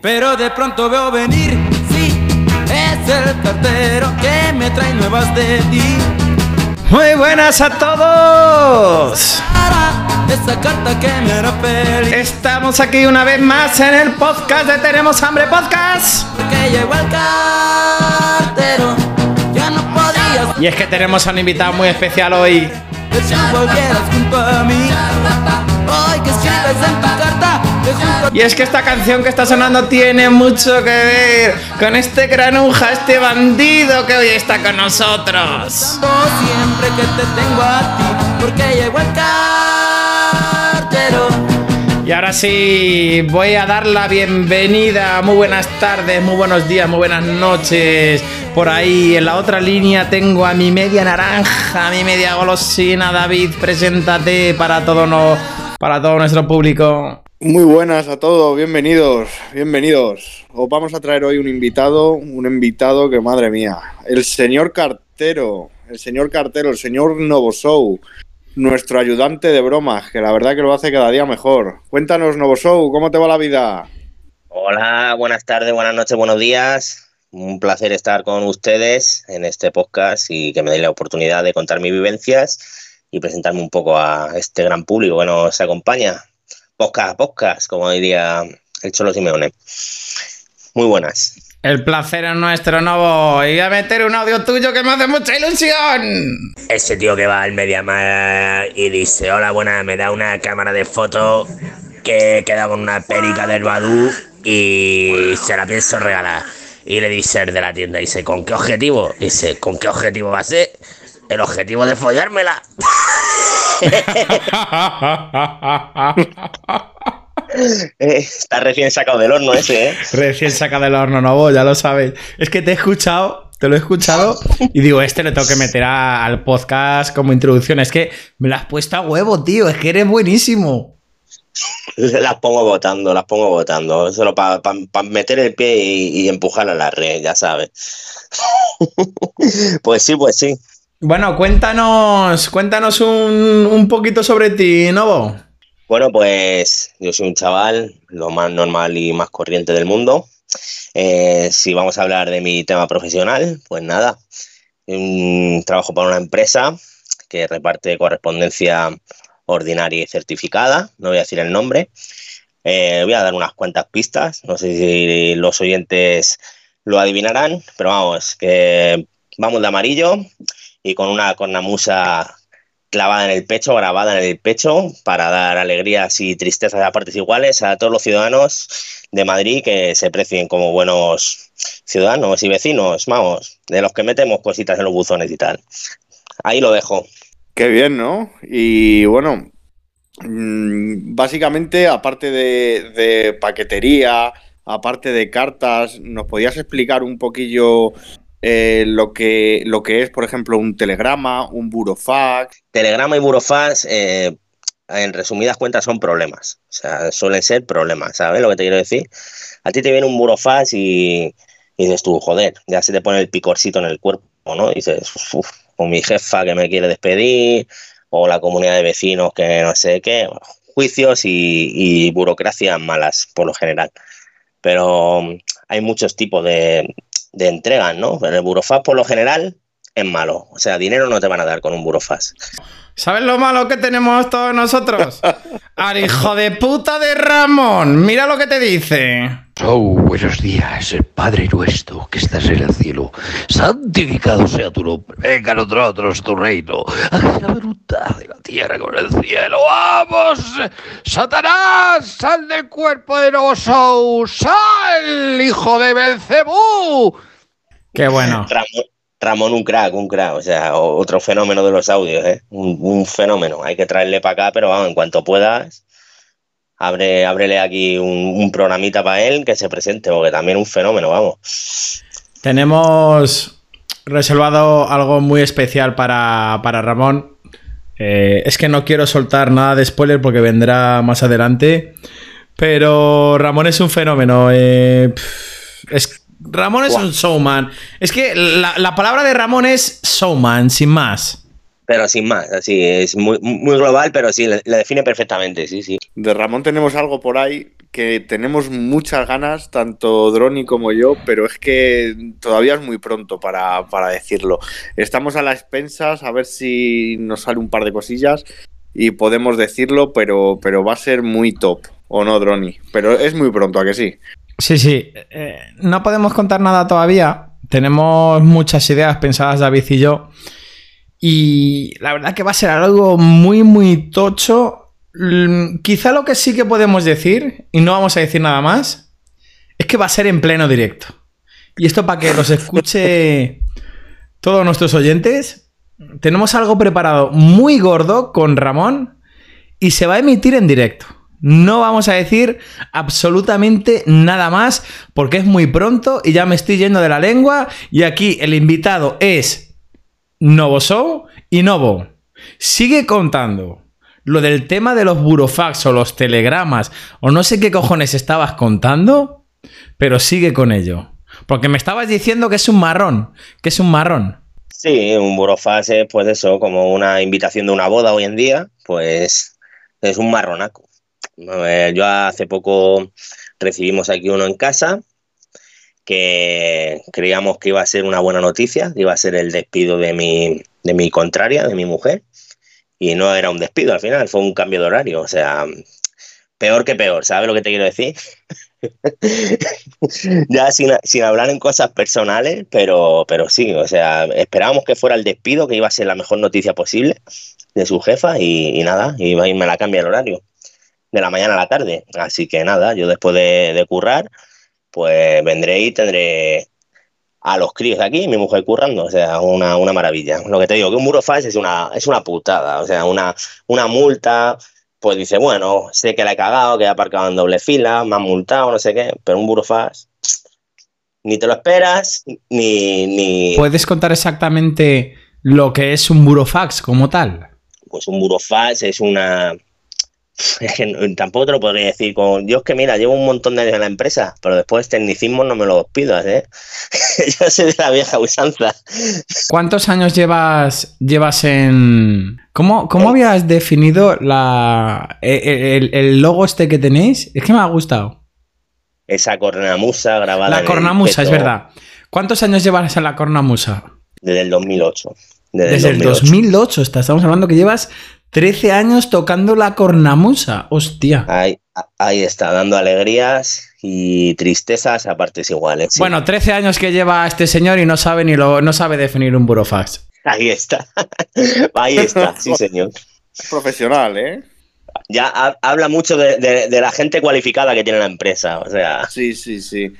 Pero de pronto veo venir, sí, es el cartero que me trae nuevas de ti. Muy buenas a todos. Esa carta que me hará feliz. Estamos aquí una vez más en el podcast de Tenemos Hambre Podcast. Porque llegó el cartero, ya no podías Y es que tenemos a un invitado muy especial hoy. que si volvieras junto a mí. Hoy que escribes en tu carta, que Y es que esta canción que está sonando tiene mucho que ver con este granuja, este bandido que hoy está con nosotros. siempre que te tengo a ti. Porque llegó el cartero. Y ahora sí, voy a dar la bienvenida. Muy buenas tardes, muy buenos días, muy buenas noches. Por ahí, en la otra línea, tengo a mi media naranja, a mi media golosina. David, preséntate para todo, no, para todo nuestro público. Muy buenas a todos, bienvenidos, bienvenidos. Os vamos a traer hoy un invitado, un invitado que madre mía, el señor cartero, el señor cartero, el señor Novoshow, nuestro ayudante de bromas, que la verdad que lo hace cada día mejor. Cuéntanos, Novoshow, ¿cómo te va la vida? Hola, buenas tardes, buenas noches, buenos días. Un placer estar con ustedes en este podcast y que me deis la oportunidad de contar mis vivencias y presentarme un poco a este gran público que nos acompaña. Podcast, podcast, como diría el Cholo Simeone. Muy buenas. El placer es nuestro, Novo. Y voy a meter un audio tuyo que me hace mucha ilusión. Ese tío que va al Mediamar y dice, hola, buenas, me da una cámara de foto que queda con una perica del Badú y se la pienso regalar. Y le dice el de la tienda, dice, ¿con qué objetivo? Dice, ¿con qué objetivo va a ser? El objetivo de follármela. Eh, Está recién sacado del horno ese, ¿eh? Recién saca del horno, Novo, ya lo sabes. Es que te he escuchado, te lo he escuchado y digo, este le tengo que meter a- al podcast como introducción. Es que me lo has puesto a huevo, tío. Es que eres buenísimo. Las pongo votando, las pongo votando. Solo para meter el pie y, y empujar a la red, ya sabes. pues sí, pues sí. Bueno, cuéntanos, cuéntanos un, un poquito sobre ti, Novo. Bueno, pues yo soy un chaval, lo más normal y más corriente del mundo. Eh, si vamos a hablar de mi tema profesional, pues nada, trabajo para una empresa que reparte correspondencia ordinaria y certificada, no voy a decir el nombre. Eh, voy a dar unas cuantas pistas, no sé si los oyentes lo adivinarán, pero vamos, que vamos de amarillo y con una cornamusa clavada en el pecho, grabada en el pecho, para dar alegrías y tristezas a partes iguales a todos los ciudadanos de Madrid que se precien como buenos ciudadanos y vecinos, vamos, de los que metemos cositas en los buzones y tal. Ahí lo dejo. Qué bien, ¿no? Y bueno, mm, básicamente, aparte de, de paquetería, aparte de cartas, ¿nos podías explicar un poquillo eh, lo, que, lo que es, por ejemplo, un telegrama, un burofax? Telegrama y burofax, eh, en resumidas cuentas, son problemas. O sea, suelen ser problemas, ¿sabes lo que te quiero decir? A ti te viene un burofax y, y dices tú, joder, ya se te pone el picorcito en el cuerpo, ¿no? Y dices, uff, o mi jefa que me quiere despedir, o la comunidad de vecinos que no sé qué, juicios y, y burocracias malas por lo general. Pero mm, hay muchos tipos de, de entregas, ¿no? Pero el burofax por lo general es malo. O sea, dinero no te van a dar con un burofax. ¿Sabes lo malo que tenemos todos nosotros? Al hijo de puta de Ramón. Mira lo que te dice. Oh, buenos días, Padre nuestro que estás en el cielo. Santificado sea tu nombre. Venga a nosotros tu reino. Haz la voluntad de la tierra como en el cielo. ¡Vamos! ¡Satanás! ¡Sal del cuerpo de Novosou! ¡Sal, hijo de Belcebú! Qué bueno. Ramón, Ramón, un crack, un crack. O sea, otro fenómeno de los audios, ¿eh? Un, un fenómeno. Hay que traerle para acá, pero vamos, en cuanto puedas, abre, ábrele aquí un, un programita para él que se presente, porque también un fenómeno, vamos. Tenemos reservado algo muy especial para, para Ramón. Eh, es que no quiero soltar nada de spoiler porque vendrá más adelante. Pero Ramón es un fenómeno. eh, es, Ramón es un showman. Es que la, la palabra de Ramón es showman, sin más. Pero sin más, así, es muy, muy global, pero sí, le, le define perfectamente, sí, sí. De Ramón tenemos algo por ahí que tenemos muchas ganas, tanto Droni como yo, pero es que todavía es muy pronto para, para decirlo. Estamos a las expensas a ver si nos sale un par de cosillas y podemos decirlo, pero, pero va a ser muy top, ¿o no, Droni? Pero es muy pronto, ¿a que sí? Sí, sí. Eh, no podemos contar nada todavía. Tenemos muchas ideas pensadas David y yo. Y la verdad que va a ser algo muy, muy tocho Mm, quizá lo que sí que podemos decir, y no vamos a decir nada más, es que va a ser en pleno directo. Y esto para que los escuche todos nuestros oyentes, tenemos algo preparado muy gordo con Ramón y se va a emitir en directo. No vamos a decir absolutamente nada más porque es muy pronto y ya me estoy yendo de la lengua y aquí el invitado es Novo Show y Novo. Sigue contando lo del tema de los burofax o los telegramas o no sé qué cojones estabas contando, pero sigue con ello. Porque me estabas diciendo que es un marrón, que es un marrón. Sí, un burofax es pues eso, como una invitación de una boda hoy en día, pues es un marronaco. Yo hace poco recibimos aquí uno en casa que creíamos que iba a ser una buena noticia, iba a ser el despido de mi, de mi contraria, de mi mujer, y no era un despido al final, fue un cambio de horario. O sea, peor que peor, ¿sabes lo que te quiero decir? ya sin, hablar en cosas personales, pero, pero sí, o sea, esperábamos que fuera el despido, que iba a ser la mejor noticia posible de su jefa y, nada, y me la cambia el horario de la mañana a la tarde. Así que nada, yo después de, de currar, pues vendré y tendré a los críos de aquí mi mujer currando, o sea, una, maravilla. Lo que te digo, que un burofax es una, es una putada, o sea, una, una multa, pues dice, bueno, sé que la he cagado, que he aparcado en doble fila, me han multado, no sé qué, pero un burofax ni te lo esperas, ni, ni... ¿Puedes contar exactamente lo que es un burofax como tal? Pues un burofax es una es que tampoco te lo podría decir con Dios que mira, llevo un montón de años en la empresa, pero después tecnicismo no me lo pidas, ¿eh? Yo soy de la vieja usanza. ¿Cuántos años llevas, llevas en... ¿Cómo, cómo eh. habías definido la, e, e, el, logo este que tenéis? Es que me ha gustado. Esa cornamusa grabada. La cornamusa, es verdad. ¿Cuántos años llevas en la cornamusa? Desde el 2008. Desde, el 2008. Estamos hablando que llevas 13 años tocando la cornamusa, hostia. Ahí, ahí está, dando alegrías y tristezas a partes iguales. Bueno, 13 años que lleva este señor y no sabe ni lo, no sabe definir un burofax. Ahí está. Ahí está, sí, señor. Profesional, ¿eh? Ya habla mucho de, la gente cualificada que tiene la empresa, o sea. Sí, sí, sí.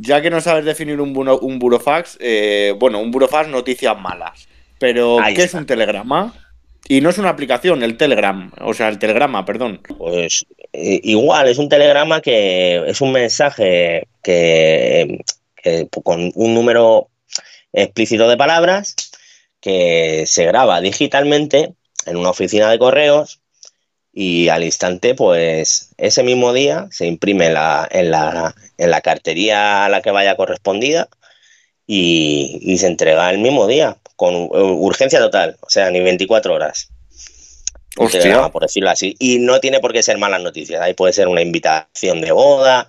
Ya que no sabes definir un, un burofax, eh, bueno, un burofax noticias malas. Pero, ¿qué es un telegrama? Y no es una aplicación, el Telegram, o sea, el telegrama, perdón. Pues igual, es un telegrama que es un mensaje que, con un número explícito de palabras que se graba digitalmente en una oficina de correos y al instante, pues ese mismo día se imprime la, en, la, en la cartería a la que vaya correspondida y, y se entrega el mismo día con eh, urgencia total, o sea, ni 24 horas. Hostia. por decirlo así. Y no tiene por qué ser malas noticias. Ahí puede ser una invitación de boda,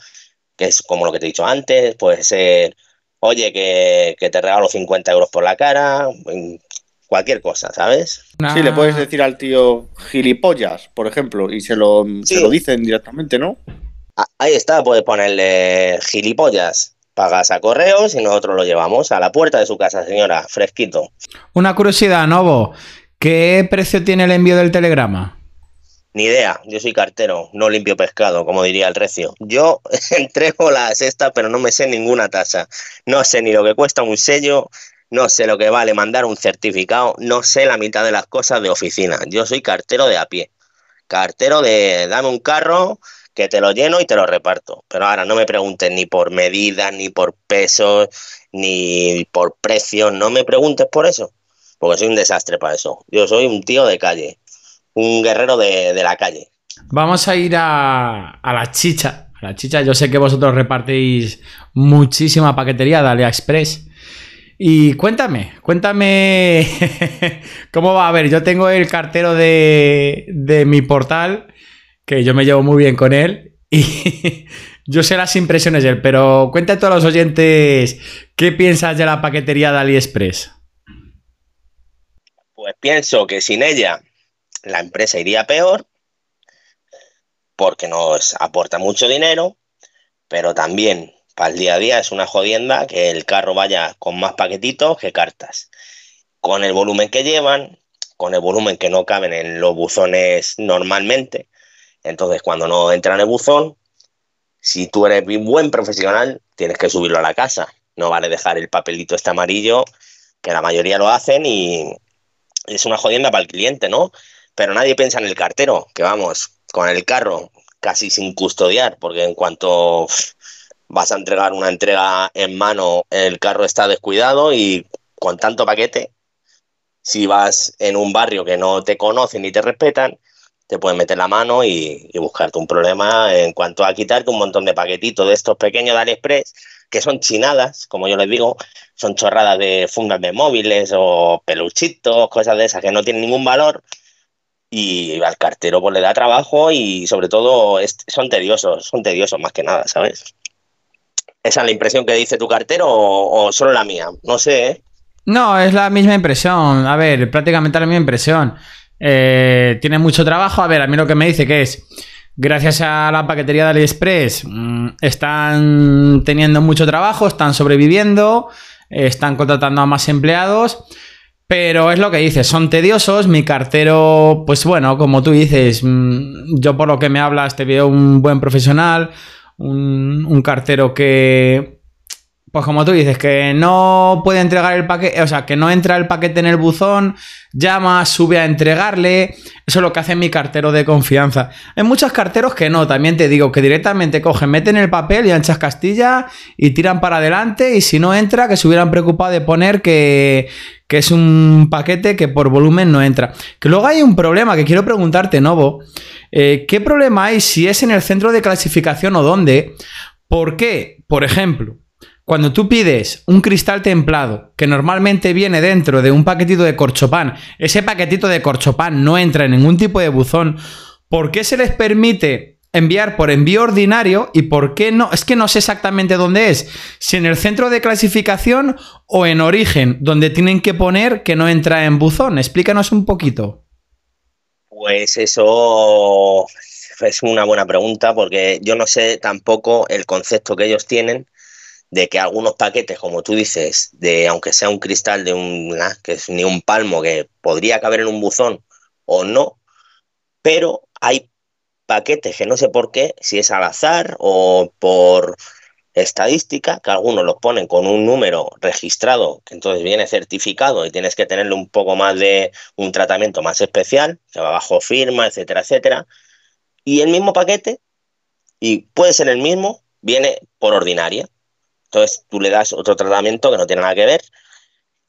que es como lo que te he dicho antes, puede ser, oye, que, te regalo 50 euros por la cara, cualquier cosa, ¿sabes? Sí, le puedes decir al tío gilipollas, por ejemplo, y se lo, se lo dicen directamente, ¿no? Ahí está, puedes ponerle gilipollas pagas a correos y nosotros lo llevamos a la puerta de su casa, señora, fresquito. Una curiosidad, Novo. ¿Qué precio tiene el envío del telegrama? Ni idea, yo soy cartero, no limpio pescado, como diría el recio. Yo entrego la cesta, pero no me sé ninguna tasa. No sé ni lo que cuesta un sello, no sé lo que vale mandar un certificado, no sé la mitad de las cosas de oficina. Yo soy cartero de a pie. Cartero de dame un carro, que te lo lleno y te lo reparto. Pero ahora no me preguntes ni por medidas, ni por pesos, ni por precios, no me preguntes por eso, porque soy un desastre para eso. Yo soy un tío de calle, un guerrero de, la calle. Vamos a ir a, la chicha. A la chicha, yo sé que vosotros repartís muchísima paquetería de AliExpress. Y cuéntame, cuéntame cómo va. A ver, yo tengo el cartero de, de mi portal que yo me llevo muy bien con él Y yo sé las impresiones de él, pero cuenta a todos los oyentes qué piensas de la paquetería de AliExpress. Pues pienso que sin ella la empresa iría peor porque nos aporta mucho dinero, pero también para el día a día es una jodienda que el carro vaya con más paquetitos que cartas. Con el volumen que llevan, con el volumen que no caben en los buzones normalmente. Entonces, cuando no entra en el buzón, si tú eres un buen profesional, tienes que subirlo a la casa. No vale dejar el papelito este amarillo, que la mayoría lo hacen y es una jodienda para el cliente, ¿no? Pero nadie piensa en el cartero, que vamos, con el carro casi sin custodiar, porque en cuanto vas a entregar una entrega en mano, el carro está descuidado y con tanto paquete si vas en un barrio que no te conocen ni te respetan, te pueden meter la mano y, buscarte un problema en cuanto a quitarte un montón de paquetitos de estos pequeños de AliExpress, que son chinadas, como yo les digo, son chorradas de fundas de móviles o peluchitos, cosas de esas que no tienen ningún valor. Y al cartero pues le da trabajo y sobre todo son tediosos, son tediosos más que nada, ¿sabes? ¿Esa es la impresión que dice tu cartero o, solo la mía? No sé, ¿eh? No, es la misma impresión. A ver, prácticamente la misma impresión. Eh, tiene mucho trabajo. A ver, a mí lo que me dice que es, gracias a la paquetería de AliExpress, mm, están teniendo mucho trabajo, están sobreviviendo, están contratando a más empleados. Pero es lo que dices, son tediosos. Mi cartero, pues bueno, como tú dices, mm, yo por lo que me hablas te veo un buen profesional, un cartero que, pues como tú dices, que no puede entregar el paquete, o sea, que no entra el paquete en el buzón, llama, sube a entregarle. Eso es lo que hace mi cartero de confianza. Hay muchos carteros que no, también te digo, que directamente cogen, meten el papel y anchas Castilla y tiran para adelante. Y si no entra, que se hubieran preocupado de poner que, que es un paquete que por volumen no entra. Que luego hay un problema que quiero preguntarte, Novo. Eh, ¿Qué problema hay si es en el centro de clasificación o dónde? ¿Por qué? Por ejemplo. Cuando tú pides un cristal templado, que normalmente viene dentro de un paquetito de corchopán, ese paquetito de corchopán no entra en ningún tipo de buzón, ¿por qué se les permite enviar por envío ordinario y por qué no? Es que no sé exactamente dónde es, si en el centro de clasificación o en origen, donde tienen que poner que no entra en buzón. Explícanos un poquito. Pues eso es una buena pregunta porque yo no sé tampoco el concepto que ellos tienen de que algunos paquetes, como tú dices, de aunque sea un cristal de un que es ni un palmo que podría caber en un buzón o no, pero hay paquetes que no sé por qué, si es al azar o por estadística, que algunos los ponen con un número registrado, que entonces viene certificado y tienes que tenerle un poco más de un tratamiento más especial, que va bajo firma, etcétera, etcétera. Y el mismo paquete, y puede ser el mismo, viene por ordinaria. Entonces tú le das otro tratamiento que no tiene nada que ver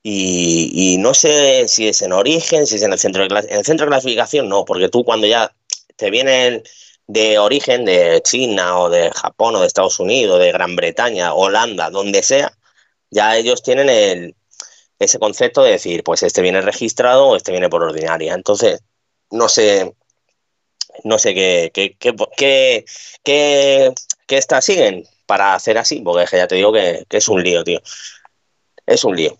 y, no sé si es en origen, si es en el centro de en el centro de clasificación, no, porque tú cuando ya te vienen de origen de China o de Japón o de Estados Unidos, de Gran Bretaña, Holanda, donde sea, ya ellos tienen el, ese concepto de decir, pues este viene registrado o este viene por ordinaria. Entonces, no sé, no sé qué, qué, qué, qué, qué, qué está, siguen para hacer así, porque ya te digo que, es un lío, tío. Es un lío.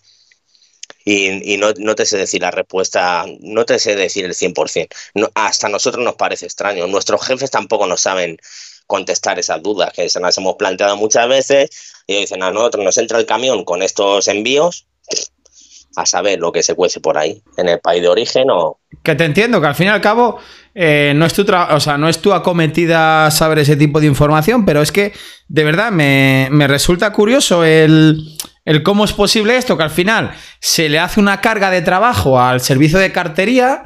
Y, no, te sé decir la respuesta, no te sé decir el 100%. No, hasta nosotros nos parece extraño. Nuestros jefes tampoco nos saben contestar esas dudas, que se las hemos planteado muchas veces. Y dicen, a nosotros nos entra el camión con estos envíos, a saber lo que se cuece por ahí, en el país de origen o... Que te entiendo, que al fin y al cabo eh, no, es tu o sea, no es acometida saber ese tipo de información, pero es que de verdad me, resulta curioso el, el, cómo es posible esto, que al final se le hace una carga de trabajo al servicio de cartería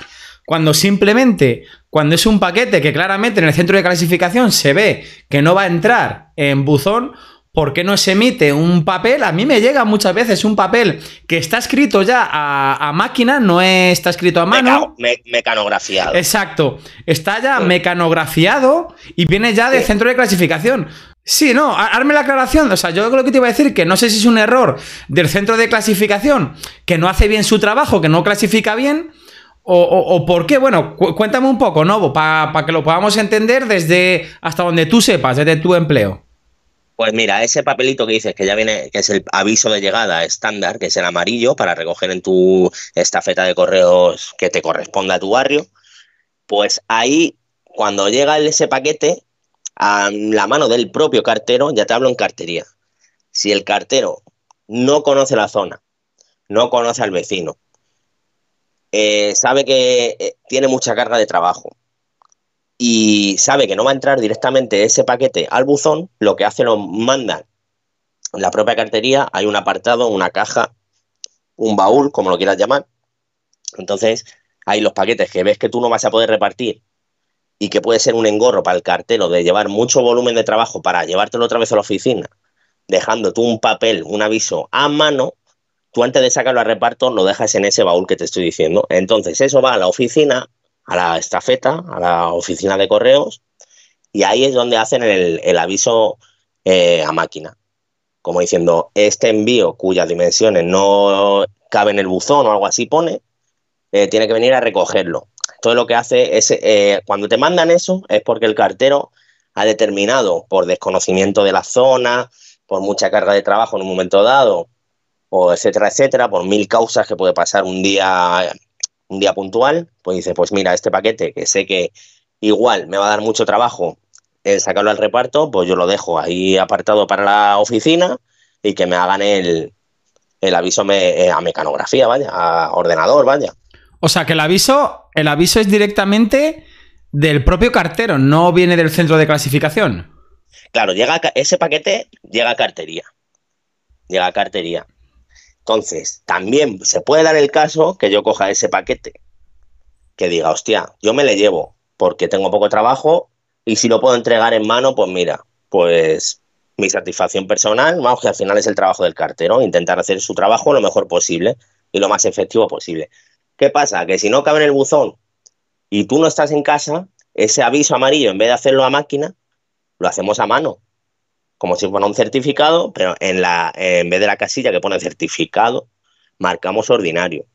cuando simplemente, cuando es un paquete que claramente en el centro de clasificación se ve que no va a entrar en buzón, ¿Por qué no se emite un papel? A mí me llega muchas veces un papel que está escrito ya a, máquina, no está escrito a mano. mecanografiado. Exacto. Está ya mecanografiado y viene ya del centro de clasificación. Sí, no, hazme la aclaración. O sea, yo lo que te iba a decir que no sé si es un error del centro de clasificación que no hace bien su trabajo, que no clasifica bien, o, por qué? Bueno, cuéntame un poco, ¿no? Para que lo podamos entender desde hasta donde tú sepas, desde tu empleo. Pues mira, ese papelito que dices que ya viene, que es el aviso de llegada estándar, que es el amarillo, para recoger en tu estafeta de correos que te corresponda a tu barrio, pues ahí, cuando llega ese paquete, a la mano del propio cartero, ya te hablo en cartería. Si el cartero no conoce la zona, no conoce al vecino, eh, sabe que eh, tiene mucha carga de trabajo, y sabe que no va a entrar directamente ese paquete al buzón, lo que hace lo manda la propia cartería, hay un apartado, una caja, un baúl, como lo quieras llamar. Entonces, hay los paquetes que ves que tú no vas a poder repartir y que puede ser un engorro para el cartero de llevar mucho volumen de trabajo para llevártelo otra vez a la oficina, dejando tú un papel, un aviso a mano, tú antes de sacarlo a reparto lo dejas en ese baúl que te estoy diciendo. Entonces, eso va a la oficina, a la estafeta, a la oficina de correos, y ahí es donde hacen el, aviso eh, a máquina, como diciendo, este envío cuyas dimensiones no caben en el buzón o algo así pone, eh, tiene que venir a recogerlo. Todo lo que hace es, eh, cuando te mandan eso, es porque el cartero ha determinado por desconocimiento de la zona, por mucha carga de trabajo en un momento dado, o etcétera, etcétera, por mil causas que puede pasar un día un día puntual, pues dice, pues mira, este paquete que sé que igual me va a dar mucho trabajo en sacarlo al reparto, pues yo lo dejo ahí apartado para la oficina y que me hagan el, el aviso eh, a mecanografía, vaya, a ordenador, vaya. O sea que el aviso, el aviso es directamente del propio cartero, no viene del centro de clasificación. Claro, llega ese paquete llega a cartería. Llega a cartería. Entonces, también se puede dar el caso que yo coja ese paquete, que diga, hostia, yo me le llevo porque tengo poco trabajo y si lo puedo entregar en mano, pues mira, pues mi satisfacción personal, vamos, que al final es el trabajo del cartero, intentar hacer su trabajo lo mejor posible y lo más efectivo posible. ¿Qué pasa? Que si no cabe en el buzón y tú no estás en casa, ese aviso amarillo, en vez de hacerlo a máquina, lo hacemos a mano como si fuera un certificado, pero en, la, en vez de la casilla que pone certificado, marcamos ordinario.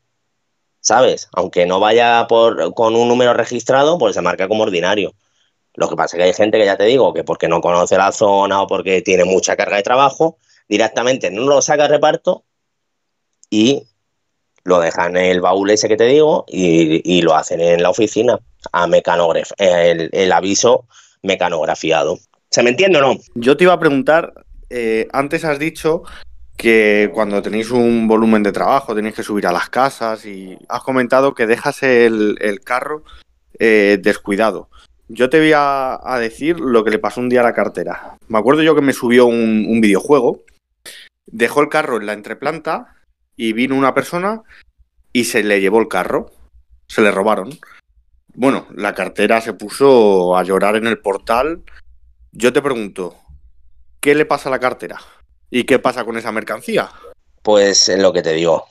¿Sabes? Aunque no vaya por, con un número registrado, pues se marca como ordinario. Lo que pasa es que hay gente que ya te digo que porque no conoce la zona o porque tiene mucha carga de trabajo, directamente no lo saca a reparto y lo dejan en el baúl ese que te digo y, lo hacen en la oficina a mecanografía, el aviso mecanografiado. ¿Se me entiende o no? Yo te iba a preguntar, eh, antes has dicho que cuando tenéis un volumen de trabajo tenéis que subir a las casas y has comentado que dejas el, carro eh, descuidado. Yo te voy a, decir lo que le pasó un día a la cartera. Me acuerdo yo que me subió un, un videojuego, dejó el carro en la entreplanta y vino una persona y se le llevó el carro. Se le robaron. Bueno, la cartera se puso a llorar en el portal yo te pregunto, ¿qué le pasa a la cartera? ¿Y qué pasa con esa mercancía? Pues es lo que te digo,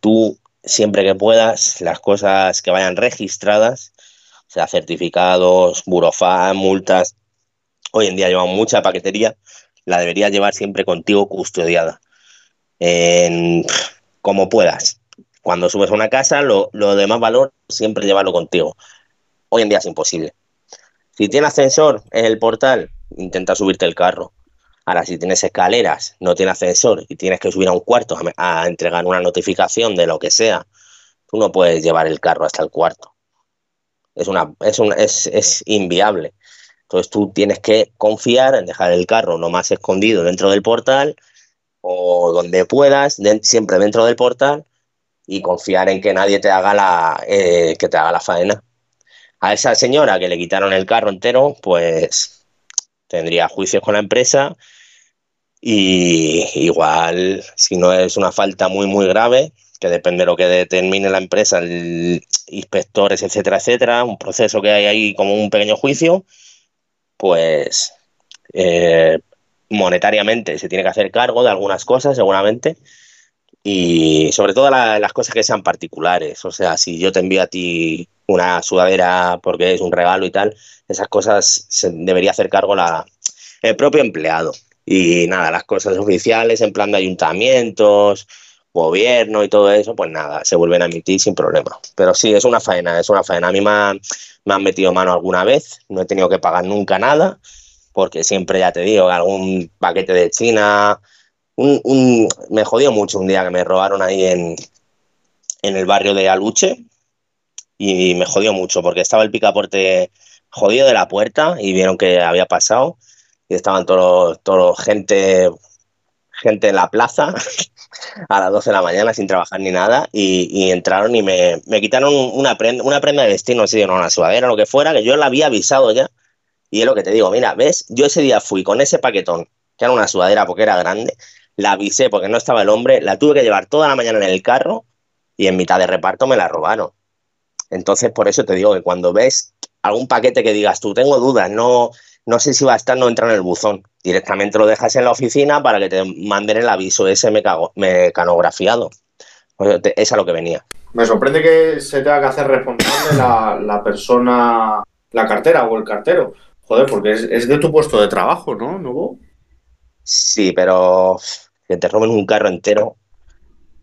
tú siempre que puedas, las cosas que vayan registradas, o sea, certificados, burofán, multas, hoy en día llevan mucha paquetería, la deberías llevar siempre contigo custodiada, como puedas. Cuando subes a una casa, lo, lo de más valor, siempre llevarlo contigo. Hoy en día es imposible. Si tiene ascensor en el portal, intenta subirte el carro. Ahora, si tienes escaleras, no tiene ascensor y tienes que subir a un cuarto a, entregar una notificación de lo que sea, tú no puedes llevar el carro hasta el cuarto. Es, una, es, es, es inviable. Entonces tú tienes que confiar en dejar el carro no más escondido dentro del portal o donde puedas, siempre dentro del portal y confiar en que nadie te haga la, eh, que te haga la faena. A esa señora que le quitaron el carro entero, pues tendría juicios con la empresa y igual si no es una falta muy muy grave que depende de lo que determine la empresa, inspectores, etcétera, etcétera, un proceso que hay ahí como un pequeño juicio, pues eh, monetariamente se tiene que hacer cargo de algunas cosas seguramente y sobre todo las cosas que sean particulares, o sea, si yo te envío a ti una sudadera porque es un regalo y tal, esas cosas se debería hacer cargo la, el propio empleado. Y nada, las cosas oficiales en plan de ayuntamientos gobierno y todo eso, pues nada, se vuelven a emitir sin problema. Pero sí, es una faena, es una faena. A mí me han, me han metido mano alguna vez, no he tenido que pagar nunca nada, porque siempre, ya te digo, algún paquete de China, un- me jodió mucho un día que me robaron ahí en, en el barrio de Aluche y me jodió mucho porque estaba el picaporte jodido de la puerta y vieron que había pasado y estaban todos, todos gente, gente en la plaza a las 12 de la mañana sin trabajar ni nada y, entraron y me, me quitaron una prenda, una prenda de vestir, no sé, no, una sudadera lo que fuera, que yo la había avisado ya y es lo que te digo, mira, ves, yo ese día fui con ese paquetón, que era una sudadera porque era grande, la avisé porque no estaba el hombre, la tuve que llevar toda la mañana en el carro y en mitad de reparto me la robaron. Entonces, por eso te digo que cuando ves algún paquete que digas tú, tengo dudas, no, no sé si va a estar, no entra en el buzón. Directamente lo dejas en la oficina para que te manden el aviso ese mecago- mecanografiado. Pues te- es a lo que venía. Me sorprende que se tenga que hacer responsable la, la persona, la cartera o el cartero. Joder, porque es, es de tu puesto de trabajo, ¿no? ¿No? Sí, pero que te roben un carro entero.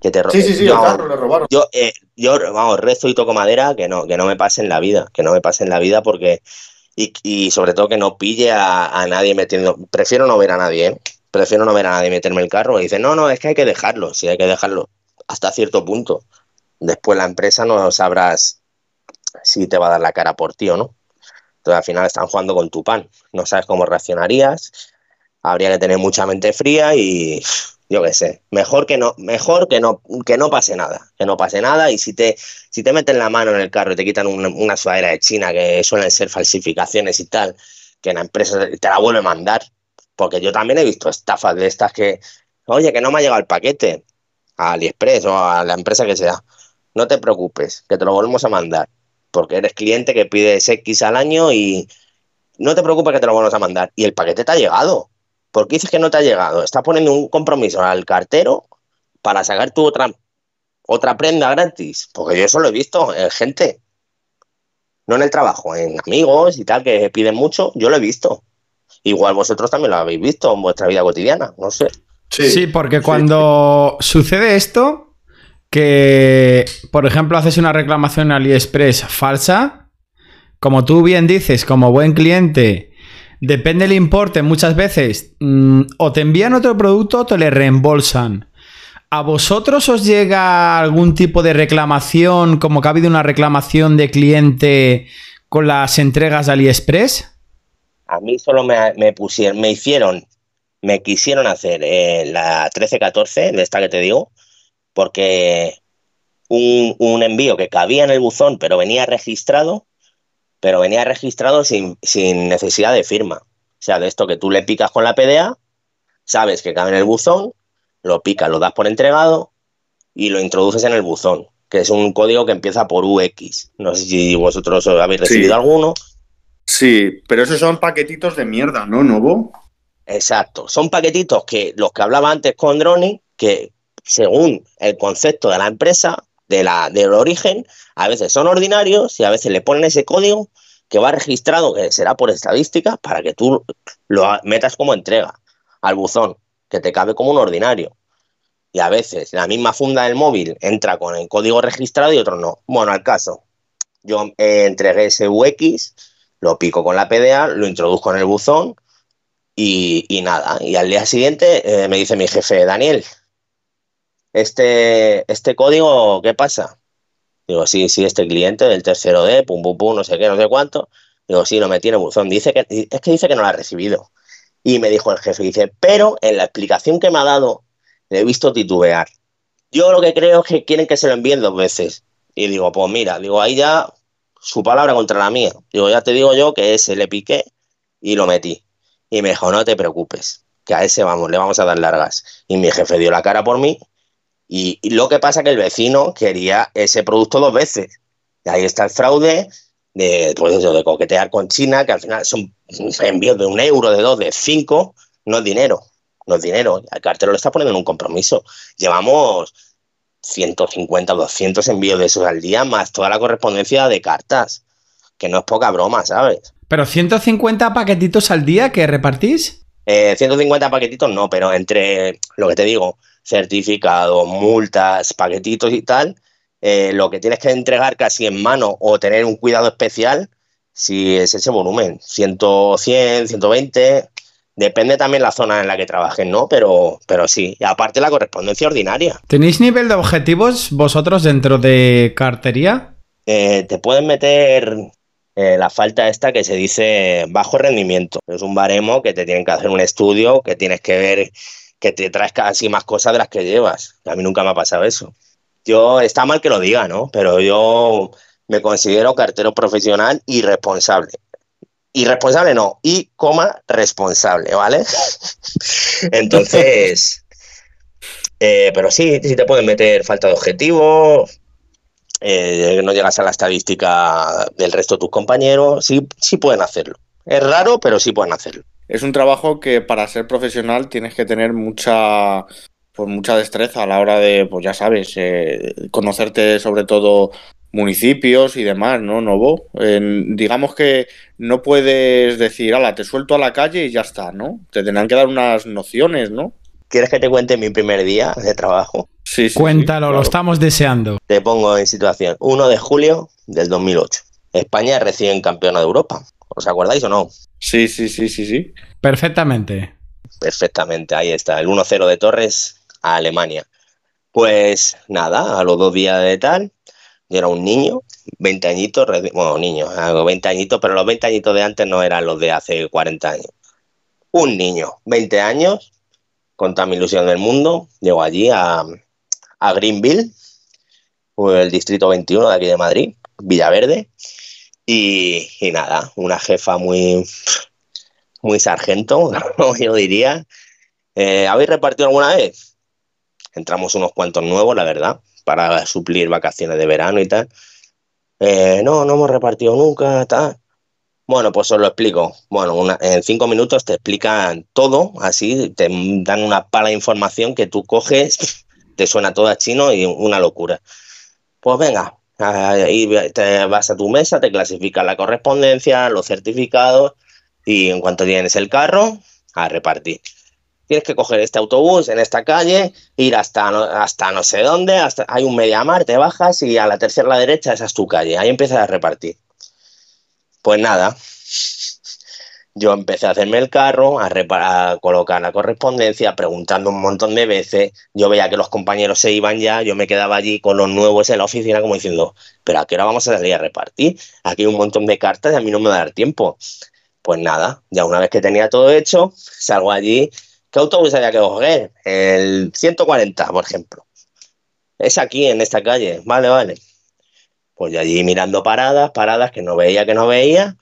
Que te ro- Sí, sí, sí, Yo- el carro le robaron. Yo, eh, yo, vamos, rezo y toco madera que no, que no me pase en la vida, que no me pase en la vida porque, y, y sobre todo que no pille a, a nadie metiendo, prefiero no ver a nadie, ¿eh? prefiero no ver a nadie meterme el carro y dice, no, no, es que hay que dejarlo, sí, hay que dejarlo hasta cierto punto. Después la empresa no sabrás si te va a dar la cara por ti o no. Entonces al final están jugando con tu pan, no sabes cómo reaccionarías, habría que tener mucha mente fría y yo qué sé, mejor que no, mejor que no, que no pase nada, que no pase nada y si te, si te meten la mano en el carro y te quitan una, una sudadera de China que suelen ser falsificaciones y tal, que la empresa te la vuelve a mandar, porque yo también he visto estafas de estas que, oye, que no me ha llegado el paquete a AliExpress o a la empresa que sea, no te preocupes, que te lo volvemos a mandar, porque eres cliente que pides X al año y no te preocupes que te lo volvemos a mandar y el paquete te ha llegado. ¿Por qué dices que no te ha llegado? Estás poniendo un compromiso al cartero para sacar tu otra, otra prenda gratis. Porque yo eso lo he visto en gente. No en el trabajo, en amigos y tal, que piden mucho. Yo lo he visto. Igual vosotros también lo habéis visto en vuestra vida cotidiana. No sé. Sí, porque cuando sucede esto, que por ejemplo haces una reclamación en AliExpress falsa, como tú bien dices, como buen cliente, depende del importe, muchas veces mm, o te envían otro producto o te le reembolsan. ¿A vosotros os llega algún tipo de reclamación, como que ha habido una reclamación de cliente con las entregas de AliExpress? A mí solo me, pusieron, me hicieron, me quisieron hacer eh, la 1314, de esta que te digo, porque un envío que cabía en el buzón, pero venía registrado, pero venía registrado sin, sin necesidad de firma. O sea, de esto que tú le picas con la PDA, sabes que cabe en el buzón, lo picas, lo das por entregado y lo introduces en el buzón, que es un código que empieza por UX. No sé si vosotros habéis recibido Sí. alguno. Sí, pero esos son paquetitos de mierda, ¿no, Novo? Exacto. Son paquetitos que los que hablaba antes con Droni, que según el concepto de la empresa, de la, del origen, a veces son ordinarios y a veces le ponen ese código que va registrado, que será por estadística, para que tú lo metas como entrega al buzón, que te cabe como un ordinario. Y a veces la misma funda del móvil entra con el código registrado y otro no. Bueno, al caso, yo eh, entregué ese UX, lo pico con la PDA, lo introduzco en el buzón y, y nada. Y al día siguiente eh, me dice mi jefe, Daniel, este, este código, ¿qué pasa? Digo, sí, sí, este cliente del tercero D, pum, pum, pum, no sé qué, no sé cuánto. Digo, sí, lo metí en el buzón. Dice que, es que dice que no lo ha recibido. Y me dijo el jefe, dice, pero en la explicación que me ha dado, le he visto titubear. Yo lo que creo es que quieren que se lo envíen dos veces. Y digo, pues mira, digo, ahí ya su palabra contra la mía. Digo, ya te digo yo que ese le piqué y lo metí. Y me dijo, no te preocupes, que a ese vamos, le vamos a dar largas. Y mi jefe dio la cara por mí. Y, y lo que pasa es que el vecino quería ese producto dos veces. Y ahí está el fraude de, pues eso, de coquetear con China, que al final son envíos de un euro, de dos, de cinco, no es dinero. No es dinero. Al cartero lo está poniendo en un compromiso. Llevamos 150, 200 envíos de esos al día, más toda la correspondencia de cartas, que no es poca broma, ¿sabes? Pero 150 paquetitos al día que repartís. Eh, 150 paquetitos no, pero entre lo que te digo, certificados, multas, paquetitos y tal, eh, lo que tienes que entregar casi en mano o tener un cuidado especial si es ese volumen, 100, 100 120, depende también la zona en la que trabajes, ¿no? Pero, pero sí, y aparte la correspondencia ordinaria. ¿Tenéis nivel de objetivos vosotros dentro de cartería? Eh, te pueden meter eh, la falta esta que se dice bajo rendimiento. Es un baremo que te tienen que hacer un estudio, que tienes que ver que te traes casi más cosas de las que llevas. A mí nunca me ha pasado eso. Yo, está mal que lo diga, ¿no? Pero yo me considero cartero profesional y responsable. Irresponsable no, y coma responsable, ¿vale? Entonces, eh, pero sí, sí te pueden meter falta de objetivo, eh, no llegas a la estadística del resto de tus compañeros, sí, sí pueden hacerlo. Es raro, pero sí pueden hacerlo. Es un trabajo que para ser profesional tienes que tener mucha, pues mucha destreza a la hora de, pues ya sabes, eh, conocerte sobre todo municipios y demás, ¿no, Novo? digamos que no puedes decir, ala, te suelto a la calle y ya está, ¿no? Te tendrán que dar unas nociones, ¿no? ¿Quieres que te cuente mi primer día de trabajo? Sí, sí. Cuéntalo, lo estamos deseando. Te pongo en situación. 1 de julio del 2008. España recién campeona de Europa. ¿Os acordáis o no? Sí, sí, sí, sí, sí. Perfectamente. Perfectamente, ahí está. El 1-0 de Torres a Alemania. Pues nada, a los dos días de tal, yo era un niño, 20 añitos, bueno, niño, 20 añitos, pero los 20 añitos de antes no eran los de hace 40 años. Un niño, 20 años, con toda mi ilusión del mundo, llego allí a, a Greenville, el distrito 21 de aquí de Madrid, Villaverde, y, nada, una jefa muy, muy sargento, yo diría. Eh, ¿Habéis repartido alguna vez? Entramos unos cuantos nuevos, la verdad para suplir vacaciones de verano y tal. Eh, no, no hemos repartido nunca, tal. Bueno, pues os lo explico. Bueno, en cinco minutos te explican todo, así, te dan una pala de información que tú coges, te suena todo a chino y una locura. Pues venga, ahí vas a tu mesa, te clasificas la correspondencia, los certificados y en cuanto tienes el carro, a repartir. Tienes que coger este autobús en esta calle, ir hasta no, hasta no sé dónde, hay un mediamar, te bajas y a la tercera la derecha esa es tu calle, ahí empiezas a repartir. Pues nada, yo empecé a hacerme el carro, a, a, colocar la correspondencia, preguntando un montón de veces. Yo veía que los compañeros se iban ya, yo me quedaba allí con los nuevos en la oficina como diciendo, pero ¿a qué hora vamos a salir a repartir? Aquí hay un montón de cartas y a mí no me va a dar tiempo. Pues nada, ya una vez que tenía todo hecho, salgo allí ¿Qué autobús había que coger? El 140, por ejemplo. Es aquí, en esta calle. Vale, vale. Pues allí mirando paradas, paradas que no veía, que no veía.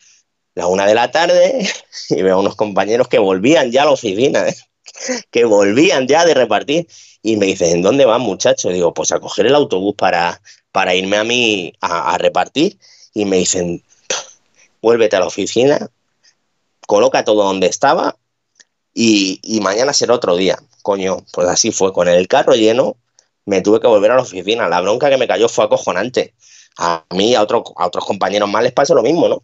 La una de la tarde y veo a unos compañeros que volvían ya a la oficina, ¿eh? que volvían ya de repartir. Y me dicen, ¿dónde van, muchachos? Digo, pues a coger el autobús para, para irme a mí a, repartir. Y me dicen, vuélvete a la oficina, coloca todo donde estaba y, mañana será otro día. Coño, pues así fue. Con el carro lleno, me tuve que volver a la oficina. La bronca que me cayó fue acojonante. A mí y a, otro, a otros compañeros más les pasó lo mismo, ¿no?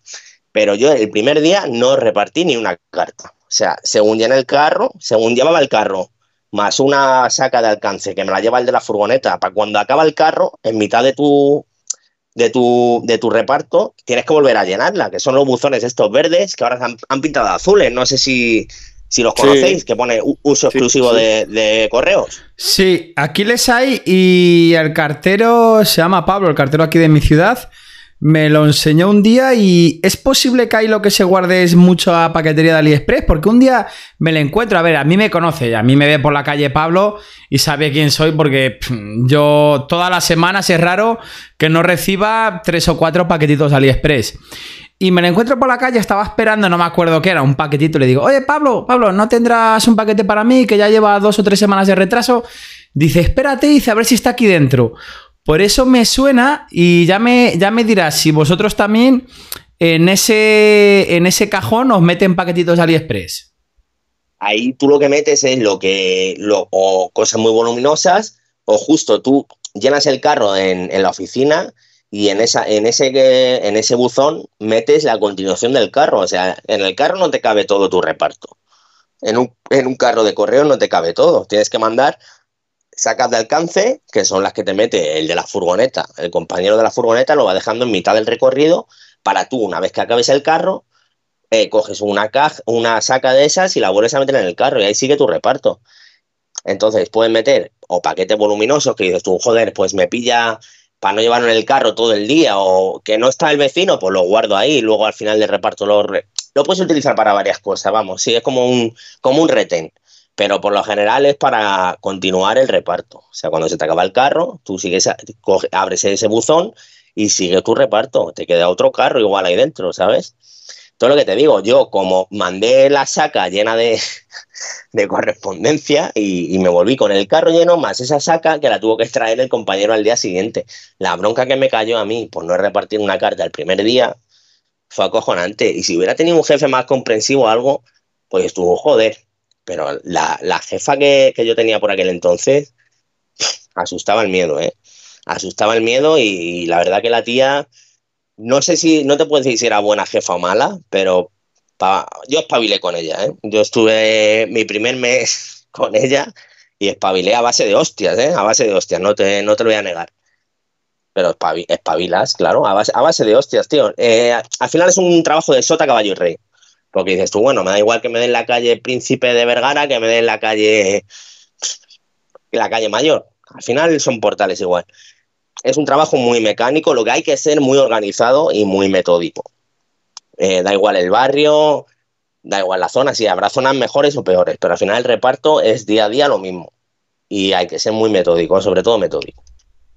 Pero yo el primer día no repartí ni una carta. O sea, según llené el carro, según llevaba el carro, más una saca de alcance que me la lleva el de la furgoneta, para cuando acaba el carro, en mitad de tu, de tu, de tu reparto, tienes que volver a llenarla, que son los buzones estos verdes que ahora han, han pintado azules. No sé si, si los conocéis, que pone uso exclusivo De, correos. Sí, aquí les hay y el cartero se llama Pablo, el cartero aquí de mi ciudad. Me lo enseñó un día y es posible que ahí lo que se guarde es mucho a paquetería de AliExpress, porque un día me lo encuentro, a ver, a mí me conoce, a mí me ve por la calle Pablo y sabe quién soy, porque yo todas las semanas es raro que no reciba tres o cuatro paquetitos de AliExpress. Y me lo encuentro por la calle, estaba esperando, no me acuerdo qué era, un paquetito. Le digo, oye, Pablo, Pablo, ¿no tendrás un paquete para mí que ya lleva dos o tres semanas de retraso? Dice, espérate, dice, a ver si está aquí dentro. Por eso me suena y ya me, ya me dirás si vosotros también en ese, en ese cajón os meten paquetitos de AliExpress. Ahí tú lo que metes es lo que, o cosas muy voluminosas, o justo tú llenas el carro en, en la oficina y en, esa, en, ese, en ese buzón metes la continuación del carro. O sea, en el carro no te cabe todo tu reparto. En un, en un carro de correo no te cabe todo. Tienes que mandar sacas de alcance, que son las que te mete el de la furgoneta. El compañero de la furgoneta lo va dejando en mitad del recorrido para tú, una vez que acabes el carro, eh, coges una, caja, una saca de esas y la vuelves a meter en el carro y ahí sigue tu reparto. Entonces puedes meter o paquetes voluminosos que dices tú, joder, pues me pilla para no llevarlo en el carro todo el día o que no está el vecino, pues lo guardo ahí y luego al final del reparto lo, lo puedes utilizar para varias cosas, vamos, sí, es como un, como un retén, pero por lo general es para continuar el reparto. O sea, cuando se te acaba el carro, tú sigues, abres ese buzón y sigues tu reparto, te queda otro carro igual ahí dentro, ¿sabes? Todo lo que te digo, yo como mandé la saca llena de, de correspondencia y, me volví con el carro lleno más esa saca que la tuvo que extraer el compañero al día siguiente. La bronca que me cayó a mí por no repartir una carta el primer día fue acojonante. Y si hubiera tenido un jefe más comprensivo o algo, pues estuvo joder. Pero la, jefa que, que, yo tenía por aquel entonces asustaba el miedo, ¿eh? Asustaba el miedo y la verdad que la tía no sé si, no te puedo decir si era buena jefa o mala, pero yo espabilé con ella. ¿eh? Yo estuve mi primer mes con ella y espabilé a base de hostias, ¿eh? a base de hostias, no te, no te lo voy a negar. Pero espabilas, claro, a base, a base de hostias, tío. Eh, al final es un trabajo de sota, caballo y rey. Porque dices tú, bueno, me da igual que me den la calle Príncipe de Vergara que me den la calle la calle Mayor. Al final son portales igual es un trabajo muy mecánico, lo que hay que ser muy organizado y muy metódico. Eh, da igual el barrio, da igual la zona, si habrá zonas mejores o peores, pero al final el reparto es día a día lo mismo. Y hay que ser muy metódico, sobre todo metódico.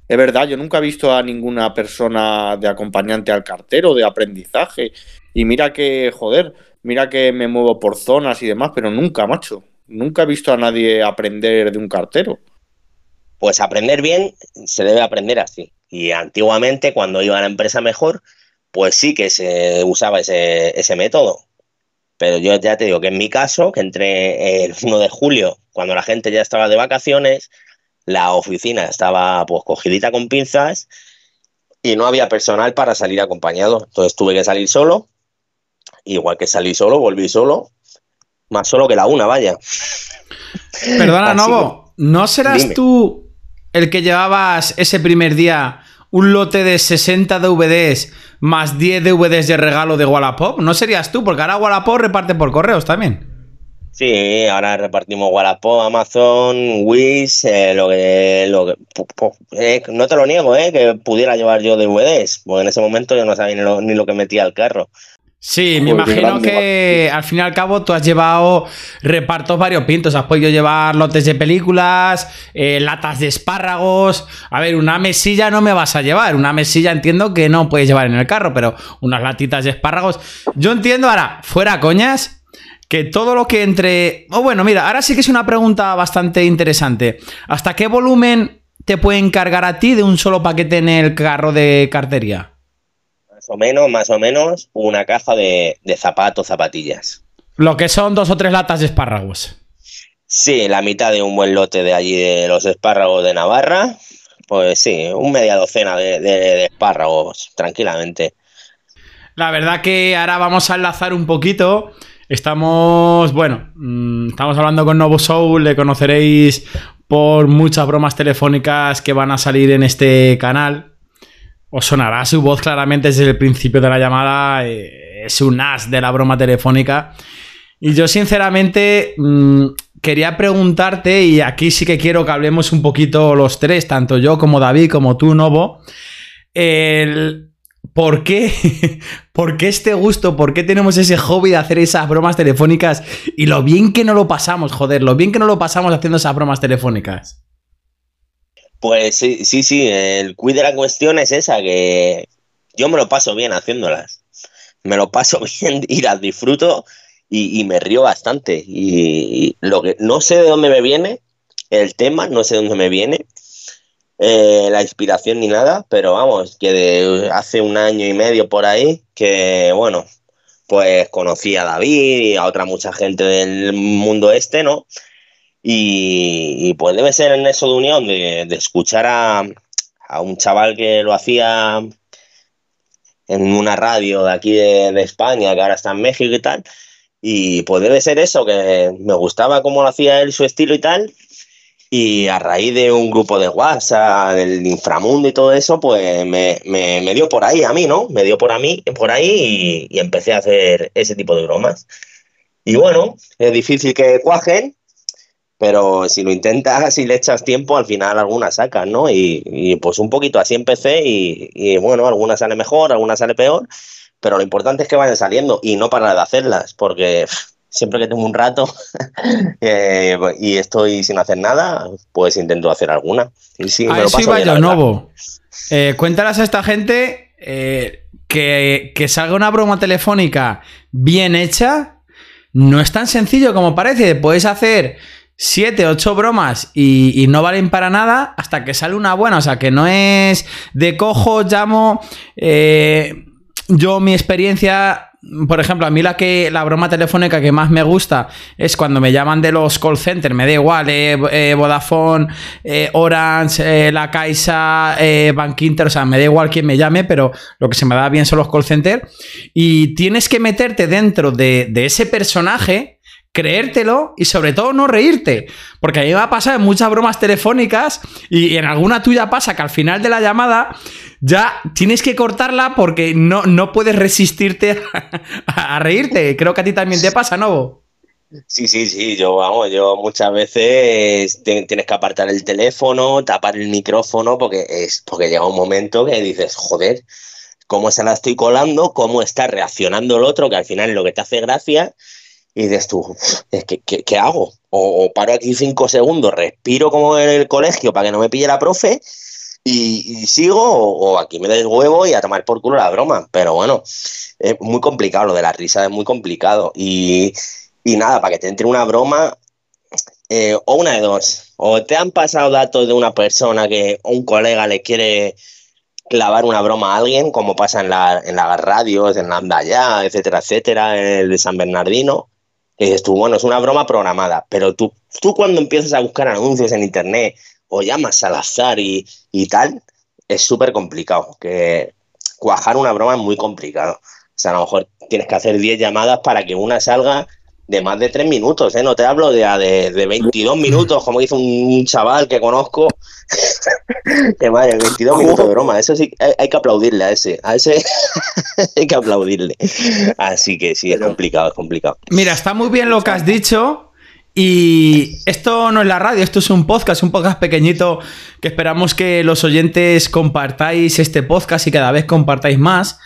Es verdad, yo nunca he visto a ninguna persona de acompañante al cartero, de aprendizaje. Y mira que, joder, mira que me muevo por zonas y demás, pero nunca, macho. Nunca he visto a nadie aprender de un cartero. Pues aprender bien se debe aprender así. Y antiguamente, cuando iba a la empresa mejor, pues sí que se usaba ese, método. Pero yo ya te digo que en mi caso, que entré el 1 de julio, cuando la gente ya estaba de vacaciones, la oficina estaba pues cogidita con pinzas y no había personal para salir acompañado. Entonces tuve que salir solo. Igual que salí solo, volví solo. Más solo que la una, vaya. Perdona, Novo, ¿no serás tú el que llevabas ese primer día un lote de 60 DVDs más 10 DVDs de regalo de Wallapop? ¿No serías tú? Porque ahora Wallapop reparte por correos también. Sí, ahora repartimos Wallapop, Amazon, Wish, eh, lo que... Lo eh, no te lo niego, eh, que pudiera llevar yo DVDs, porque en ese momento yo no sabía ni lo, ni lo que metía al carro. Sí, me imagino que al fin y al cabo tú has llevado repartos variopintos. Has podido llevar lotes de películas, eh, latas de espárragos. A ver, una mesilla no me vas a llevar. Una mesilla entiendo que no puedes llevar en el carro, pero unas latitas de espárragos. Yo entiendo ahora, fuera coñas, que todo lo que entre. Oh, bueno, mira, ahora sí que es una pregunta bastante interesante. ¿Hasta qué volumen te pueden cargar a ti de un solo paquete en el carro de cartería? Más o menos, más o menos, una caja de, zapatos, zapatillas. Lo que son dos o tres latas de espárragos. Sí, la mitad de un buen lote de allí de los espárragos de Navarra. Pues sí, un media docena de, espárragos, tranquilamente. La verdad que ahora vamos a enlazar un poquito. Estamos, bueno, mm, estamos hablando con Novo Soul, le conoceréis por muchas bromas telefónicas que van a salir en este canal os sonará su voz claramente desde el principio de la llamada. Eh, es un as de la broma telefónica. Y yo, sinceramente, mm, quería preguntarte, y aquí sí que quiero que hablemos un poquito los tres, tanto yo como David, como tú, Novo. El, ¿Por qué? ¿Por qué este gusto? ¿Por qué tenemos ese hobby de hacer esas bromas telefónicas? Y lo bien que no lo pasamos, joder, lo bien que no lo pasamos haciendo esas bromas telefónicas. Pues sí, sí, sí, el quid de la cuestión es esa, que yo me lo paso bien haciéndolas. Me lo paso bien y las disfruto y, me río bastante. Y, lo que no sé de dónde me viene el tema, no sé de dónde me viene eh, la inspiración ni nada, pero vamos, que de hace un año y medio por ahí, que bueno, pues conocí a David y a otra mucha gente del mundo este, ¿no? Y, pues debe ser en eso de unión, de, escuchar a, un chaval que lo hacía en una radio de aquí de, España, que ahora está en México y tal. Y pues debe ser eso, que me gustaba cómo lo hacía él, su estilo y tal. Y a raíz de un grupo de WhatsApp, del inframundo y todo eso, pues me, me, me dio por ahí a mí, ¿no? Me dio por a mí, por ahí y, y empecé a hacer ese tipo de bromas. Y bueno, es difícil que cuajen, pero si lo intentas, si le echas tiempo, al final algunas sacas, ¿no? Y, y, pues un poquito así empecé y, y, bueno, algunas sale mejor, algunas sale peor, pero lo importante es que vayan saliendo y no parar de hacerlas, porque siempre que tengo un rato eh, y estoy sin hacer nada, pues intento hacer alguna. Y sí, a me lo paso bien. Novo. Eh, cuéntalas a esta gente eh, que, que salga una broma telefónica bien hecha. No es tan sencillo como parece. Puedes hacer siete, ocho bromas y, no valen para nada hasta que sale una buena. O sea, que no es de cojo, llamo. eh, yo, mi experiencia. Por ejemplo, a mí la que la broma telefónica que más me gusta es cuando me llaman de los call centers, me da igual, eh, eh, Vodafone, eh, Orange, La Caixa, eh, Bank Inter, o sea, me da igual quién me llame, pero lo que se me da bien son los call centers. Y tienes que meterte dentro de, de ese personaje, creértelo y sobre todo no reírte. Porque a mí me ha pasado en muchas bromas telefónicas y, en alguna tuya pasa que al final de la llamada ya tienes que cortarla porque no, no puedes resistirte a, reírte. Creo que a ti también te pasa, ¿no? Sí, sí, sí, yo vamos, yo muchas veces tienes que apartar el teléfono, tapar el micrófono, porque es, porque llega un momento que dices, joder, cómo se la estoy colando, cómo está reaccionando el otro, que al final es lo que te hace gracia, y dices tú, que, ¿qué, qué hago? O, paro aquí cinco segundos, respiro como en el colegio para que no me pille la profe, y, sigo, o, aquí me des huevo y a tomar por culo la broma. Pero bueno, es muy complicado, lo de la risa es muy complicado. Y, y nada, para que te entre una broma, eh, o una de dos, o te han pasado datos de una persona que un colega le quiere clavar una broma a alguien, como pasa en, la, en las radios, en Lambda Ya, etcétera, etcétera, en el de San Bernardino, que dices tú, bueno, es una broma programada, pero tú, tú cuando empiezas a buscar anuncios en internet o llamas al azar y, y tal, es súper complicado, que cuajar una broma es muy complicado. O sea, a lo mejor tienes que hacer 10 llamadas para que una salga de más de 3 minutos, ¿eh? No te hablo de, de, de 22 minutos, como dice un chaval que conozco. que madre, 22 minutos de broma. Eso sí, hay, hay que aplaudirle a ese. A ese hay que aplaudirle. Así que sí, es complicado, es complicado. Mira, está muy bien lo que has dicho. Y esto no es la radio, esto es un podcast, un podcast pequeñito que esperamos que los oyentes compartáis este podcast y cada vez compartáis más.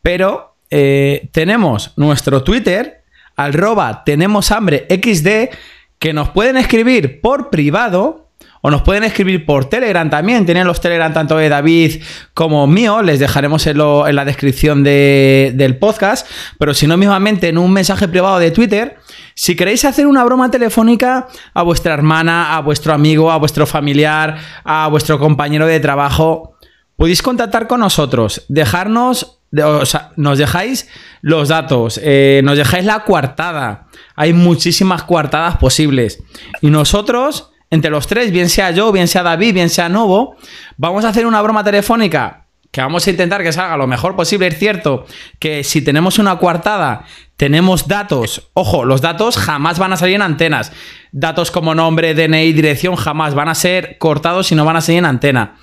Pero eh, tenemos nuestro Twitter, arroba tenemos hambre XD, que nos pueden escribir por privado o nos pueden escribir por Telegram también. Tienen los Telegram tanto de David como mío. Les dejaremos en, en la descripción de- del podcast. Pero si no, mismamente en un mensaje privado de Twitter. Si queréis hacer una broma telefónica a vuestra hermana, a vuestro amigo, a vuestro familiar, a vuestro compañero de trabajo, podéis contactar con nosotros, dejarnos, de- o sea, nos dejáis los datos, eh, nos dejáis la coartada. Hay muchísimas coartadas posibles. Y nosotros, entre los tres, bien sea yo, bien sea David, bien sea Novo, vamos a hacer una broma telefónica que vamos a intentar que salga lo mejor posible. Es cierto que si tenemos una coartada, tenemos datos. Ojo, los datos jamás van a salir en antenas. Datos como nombre, DNI, dirección, jamás van a ser cortados y no van a salir en antena.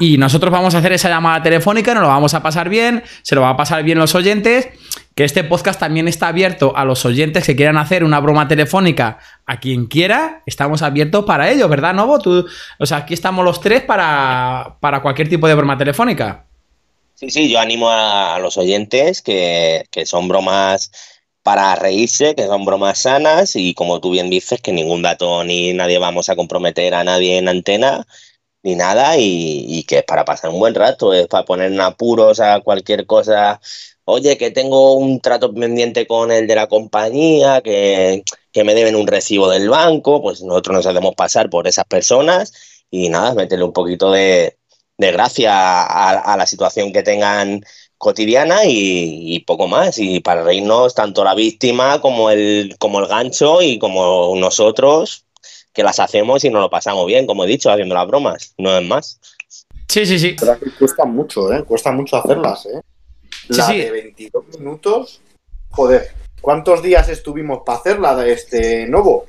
Y nosotros vamos a hacer esa llamada telefónica, nos lo vamos a pasar bien, se lo va a pasar bien los oyentes, que este podcast también está abierto a los oyentes que quieran hacer una broma telefónica a quien quiera, estamos abiertos para ello, ¿verdad, Novo? O sea, aquí estamos los tres para, para cualquier tipo de broma telefónica. Sí, sí, yo animo a, a los oyentes que, que son bromas para reírse, que son bromas sanas y como tú bien dices, que ningún dato ni nadie vamos a comprometer a nadie en antena ni nada y, que es para pasar un buen rato, es para poner en apuros a cualquier cosa. Oye, que tengo un trato pendiente con el de la compañía, que, me deben un recibo del banco, pues nosotros nos hacemos pasar por esas personas y nada, meterle un poquito de, de gracia a, a la situación que tengan cotidiana y, y poco más. Y para reírnos tanto la víctima como el, como el gancho y como nosotros que las hacemos y nos lo pasamos bien, como he dicho, haciendo las bromas, no es más. Sí, sí, sí. Pero que cuesta mucho, ¿eh? Cuesta mucho hacerlas, ¿eh? Sí, La sí. de 22 minutos, joder. ¿Cuántos días estuvimos para hacerla de este Novo?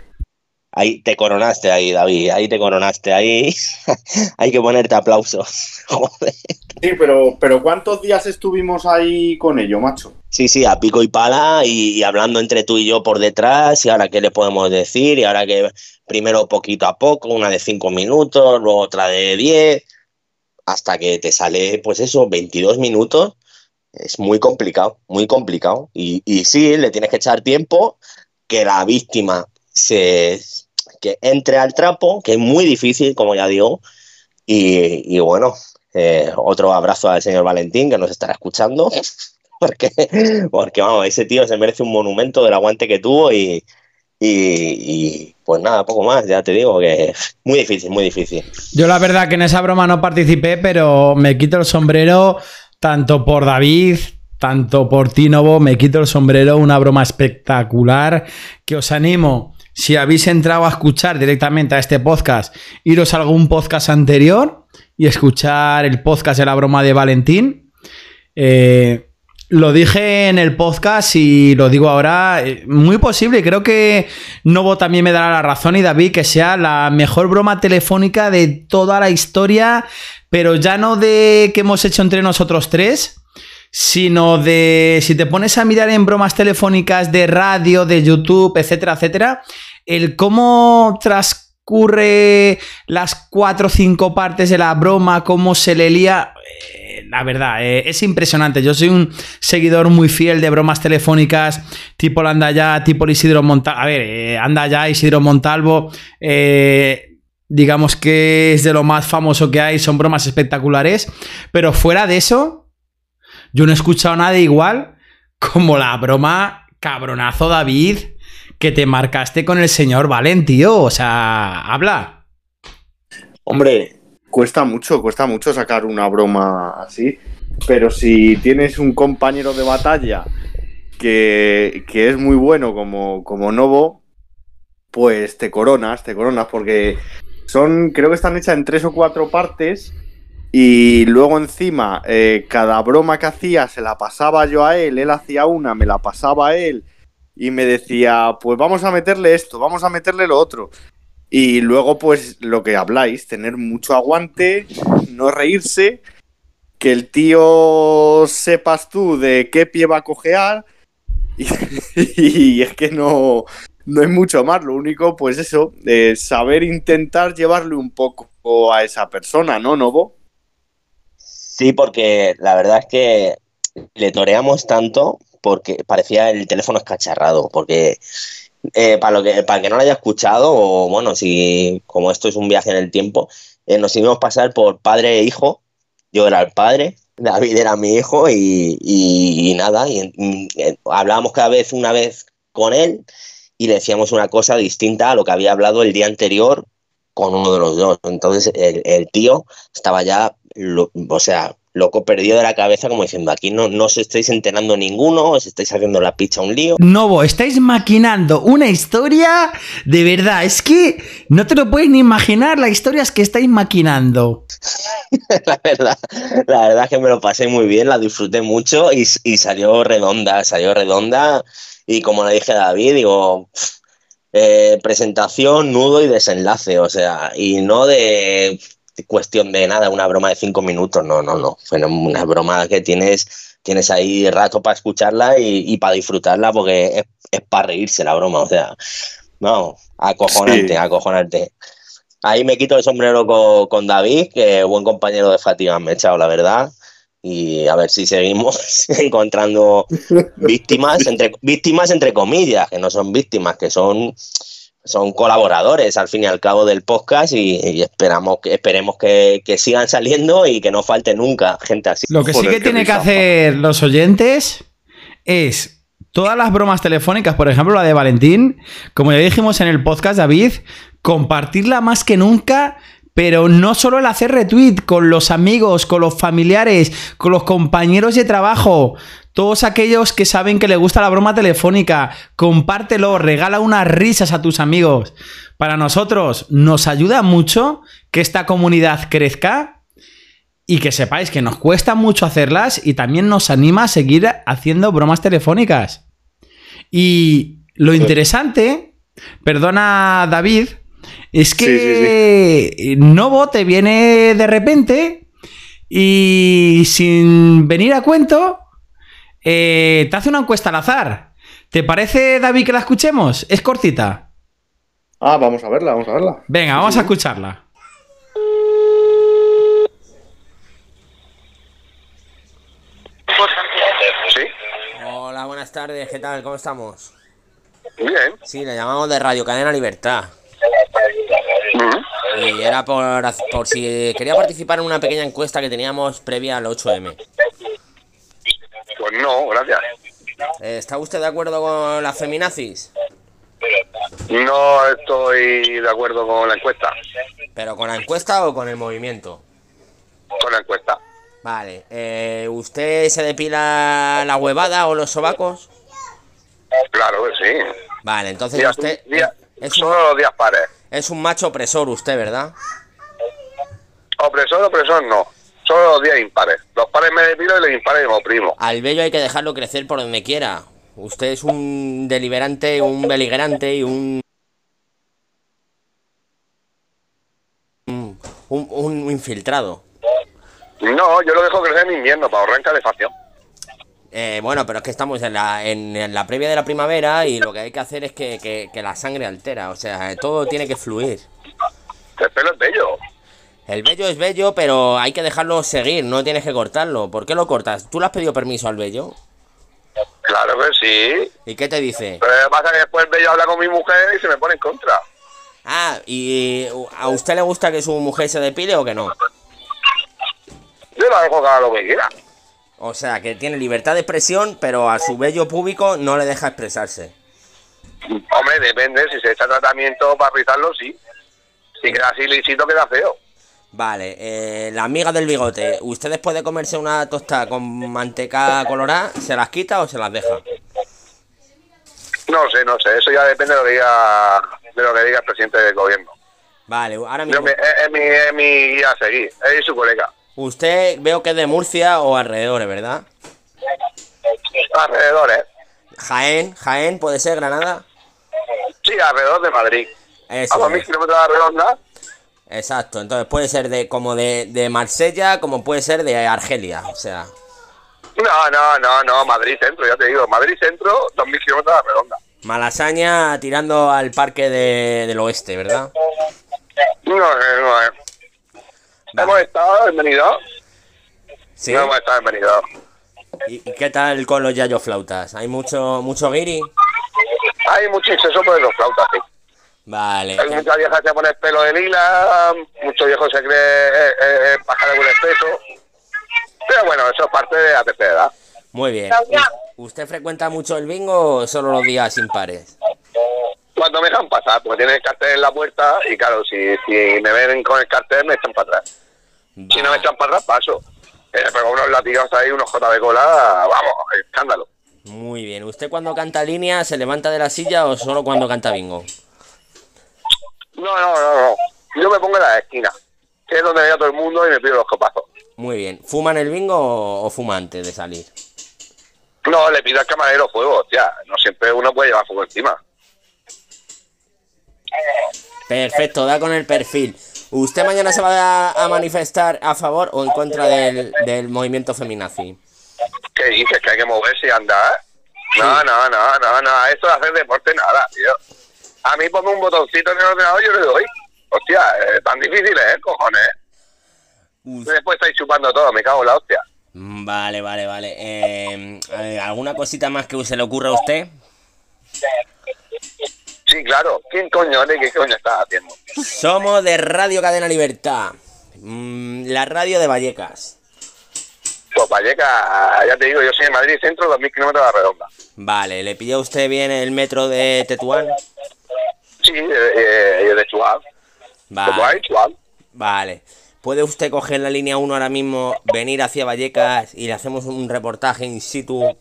Ahí te coronaste ahí, David, ahí te coronaste, ahí hay que ponerte aplausos. Joder. Sí, pero, pero ¿cuántos días estuvimos ahí con ello, macho? Sí, sí, a pico y pala y, y hablando entre tú y yo por detrás y ahora qué le podemos decir y ahora que primero poquito a poco, una de cinco minutos, luego otra de diez, hasta que te sale, pues eso, 22 minutos. Es muy complicado, muy complicado. Y, y sí, le tienes que echar tiempo que la víctima se que entre al trapo, que es muy difícil, como ya digo. Y, y bueno, eh, otro abrazo al señor Valentín que nos estará escuchando. Porque, porque vamos, ese tío se merece un monumento del aguante que tuvo y, y, pues nada, poco más, ya te digo que muy difícil, muy difícil. Yo la verdad que en esa broma no participé, pero me quito el sombrero tanto por David, tanto por ti, Novo, me quito el sombrero, una broma espectacular que os animo, si habéis entrado a escuchar directamente a este podcast, iros a algún podcast anterior y escuchar el podcast de la broma de Valentín. Eh, lo dije en el podcast y lo digo ahora, eh, muy posible, creo que Novo también me dará la razón y David que sea la mejor broma telefónica de toda la historia, pero ya no de que hemos hecho entre nosotros tres, sino de si te pones a mirar en bromas telefónicas de radio, de YouTube, etcétera, etcétera, el cómo transcurre las cuatro o cinco partes de la broma, cómo se le lía, eh, la verdad, eh, es impresionante. Yo soy un seguidor muy fiel de bromas telefónicas, tipo la anda ya, tipo el Isidro Montalvo. A ver, eh, anda ya, Isidro Montalvo. digamos que es de lo más famoso que hay, son bromas espectaculares. Pero fuera de eso, yo no he escuchado nada igual como la broma cabronazo David que te marcaste con el señor Valen, tío. O sea, habla. Hombre, cuesta mucho, cuesta mucho sacar una broma así. Pero si tienes un compañero de batalla que, que es muy bueno como, como Novo, pues te coronas, te coronas, porque son, creo que están hechas en tres o cuatro partes. Y luego encima, eh, cada broma que hacía se la pasaba yo a él, él hacía una, me la pasaba a él y me decía, pues vamos a meterle esto, vamos a meterle lo otro. Y luego, pues lo que habláis, tener mucho aguante, no reírse, que el tío sepas tú de qué pie va a cojear. Y, es que no, no hay mucho más, lo único, pues eso, eh, saber intentar llevarle un poco a esa persona, ¿no, Novo? Sí, porque la verdad es que le toreamos tanto porque parecía el teléfono escacharrado, porque eh, para, lo que, para el que no lo haya escuchado, o bueno, si como esto es un viaje en el tiempo, eh, nos hicimos pasar por padre e hijo, yo era el padre, David era mi hijo y, y- nada, y, y, eh, hablábamos cada vez una vez con él y le decíamos una cosa distinta a lo que había hablado el día anterior con uno de los dos. Entonces el, tío estaba ya, o sea, loco perdido de la cabeza como diciendo, aquí no, no os estáis enterando ninguno, os estáis haciendo la picha un lío. Novo, estáis maquinando una historia de verdad. Es que no te lo puedes ni imaginar las historias que estáis maquinando. la verdad, la verdad es que me lo pasé muy bien, la disfruté mucho y, y salió redonda, salió redonda. Y como le dije a David, digo, eh, presentación, nudo y desenlace, o sea, y no de cuestión de nada, una broma de cinco minutos, no, no, no. Fue una broma que tienes, tienes ahí rato para escucharla y, y para disfrutarla porque es, es para reírse la broma, o sea, no, acojonante, Sí. acojonante. Ahí me quito el sombrero con, con David, que buen compañero de fatiga me he echado, la verdad. Y a ver si seguimos encontrando víctimas, entre, víctimas entre comillas, que no son víctimas, que son, son colaboradores al fin y al cabo del podcast y, y esperamos que, esperemos que, que sigan saliendo y que no falte nunca gente así. Lo que sí que tiene que risa. hacer los oyentes es todas las bromas telefónicas, por ejemplo la de Valentín, como ya dijimos en el podcast, David, compartirla más que nunca. Pero no solo el hacer retweet con los amigos, con los familiares, con los compañeros de trabajo, todos aquellos que saben que le gusta la broma telefónica, compártelo, regala unas risas a tus amigos. Para nosotros nos ayuda mucho que esta comunidad crezca y que sepáis que nos cuesta mucho hacerlas y también nos anima a seguir haciendo bromas telefónicas. Y lo interesante perdona David, es Sí, que Novo te viene de repente y sin venir a cuento eh, te hace una encuesta al azar. ¿Te parece, David, que la escuchemos? Es cortita. Ah, vamos a verla, vamos a verla. Venga, vamos a escucharla. Sí, Hola, buenas tardes, ¿qué tal? ¿Cómo estamos? bien. Sí, le llamamos de Radio Cadena Libertad. Mm. Y era por si quería participar en una pequeña encuesta que teníamos previa al 8M. Pues no, gracias. Eh, ¿Está usted de acuerdo con las feminazis? No estoy de acuerdo con la encuesta. ¿Pero con la encuesta o con el movimiento? Con la encuesta. Vale, eh, ¿usted se depila la huevada o los sobacos? Claro que sí. Vale, entonces Días- usted días- es un, solo los días pares. es un macho opresor usted, ¿verdad? Opresor, opresor no. Solo los días impares. Los pares me depilo y los impares me oprimo. Al bello hay que dejarlo crecer por donde quiera. Usted es un deliberante, un beligerante y un... Un, un infiltrado. No, yo lo dejo crecer en invierno para ahorrar en calefacción. Eh, bueno, pero es que estamos en la, en, en la previa de la primavera y lo que hay que hacer es que, que- que la sangre altera. O sea, todo tiene que fluir. El pelo es bello. El bello es bello, pero hay que dejarlo seguir, no tienes que cortarlo. ¿Por qué lo cortas? ¿Tú le has pedido permiso al bello? Claro que sí. ¿Y qué te dice? Pero lo que pasa es que después el bello habla con mi mujer y se me pone en contra. Ah, ¿y a usted le gusta que su mujer se depile o que no? Yo la dejo que haga lo que quiera. O sea, que tiene libertad de expresión, pero a su bello público no le deja expresarse. Hombre, depende. Si se echa tratamiento para rizarlo, sí. Si queda así lisito, queda feo. Vale, eh, la amiga del bigote, ¿usted después de comerse una tostada con manteca colorada, se las quita o se las deja? No sé, no sé. Eso ya depende de lo que diga, de lo que diga el presidente del gobierno. Vale, ahora Yo mismo. me- es, es mi, es mi guía a seguir. Y su colega. Usted veo que es de Murcia o alrededores, ¿verdad? Alrededor, ¿eh? Jaén, Jaén, puede ser Granada. Sí, alrededor de Madrid. Eso A dos mil es. kilómetros de la redonda. Exacto, entonces puede ser de como de, de Marsella como puede ser de Argelia, o sea, No, no, no, no. Madrid centro, ya te digo. Madrid centro, dos mil kilómetros de la redonda. Malasaña tirando al parque de- del oeste, ¿verdad? No, eh, no, eh. Hemos estado en Benidorm. Sí. No hemos estado en Benidorm. ¿Y, y qué tal con los yayo flautas? ¿Hay mucho mucho guiri? Hay mucho exceso por los flautas, sí. Vale. Hay muchas viejas que se ponen pelo de lila, muchos viejos se creen eh, eh, pájaro con espeso. Pero bueno, eso es parte de la tercera edad. Muy bien. ¿U- ¿Usted frecuenta mucho el bingo o solo los días impares? Cuando me dejan pasar, porque tienen el cartel en la puerta y claro, si, si me ven con el cartel me echan para atrás. Si no me echan para atrás, paso. Eh, pero unos latigos ahí, unos J de cola, vamos, escándalo. Muy bien. ¿Usted cuando canta línea se levanta de la silla o solo cuando canta bingo? No, no, no, no. Yo me pongo en la esquina, que es donde veo a todo el mundo y me pido los copazos. Muy bien. ¿Fuma en el bingo o, o fuma antes de salir? No, le pido al camarero fuego, hostia. No siempre uno puede llevar fuego encima. Perfecto, da con el perfil. ¿Usted mañana se va a, a manifestar a favor o en contra del, del movimiento feminazi? ¿Qué dices? ¿Que hay que moverse y andar? No, no, no, no, no. Eso de hacer deporte, nada, tío. A mí ponme un botoncito en el ordenador y yo le doy. Hostia, eh, tan difícil es, cojones. Uf. Después estáis chupando todo, me cago en la hostia. Mm, Vale, vale, vale. Eh, eh, ¿Alguna cosita más que se le ocurra a usted? Sí, claro. ¿Quién coño eres? ¿Qué coño estás haciendo? Somos de Radio Cadena Libertad. Mm, la radio de Vallecas. Pues Valleca, ya te digo, yo soy de Madrid Centro, 2.000 kilómetros de la redonda. Vale, ¿le pilló usted bien el metro de Tetuán? Sí, eh, eh, de Chuab. Vale. Chuab. Vale. ¿Puede usted coger la línea 1 ahora mismo, venir hacia Vallecas y le hacemos un reportaje in situ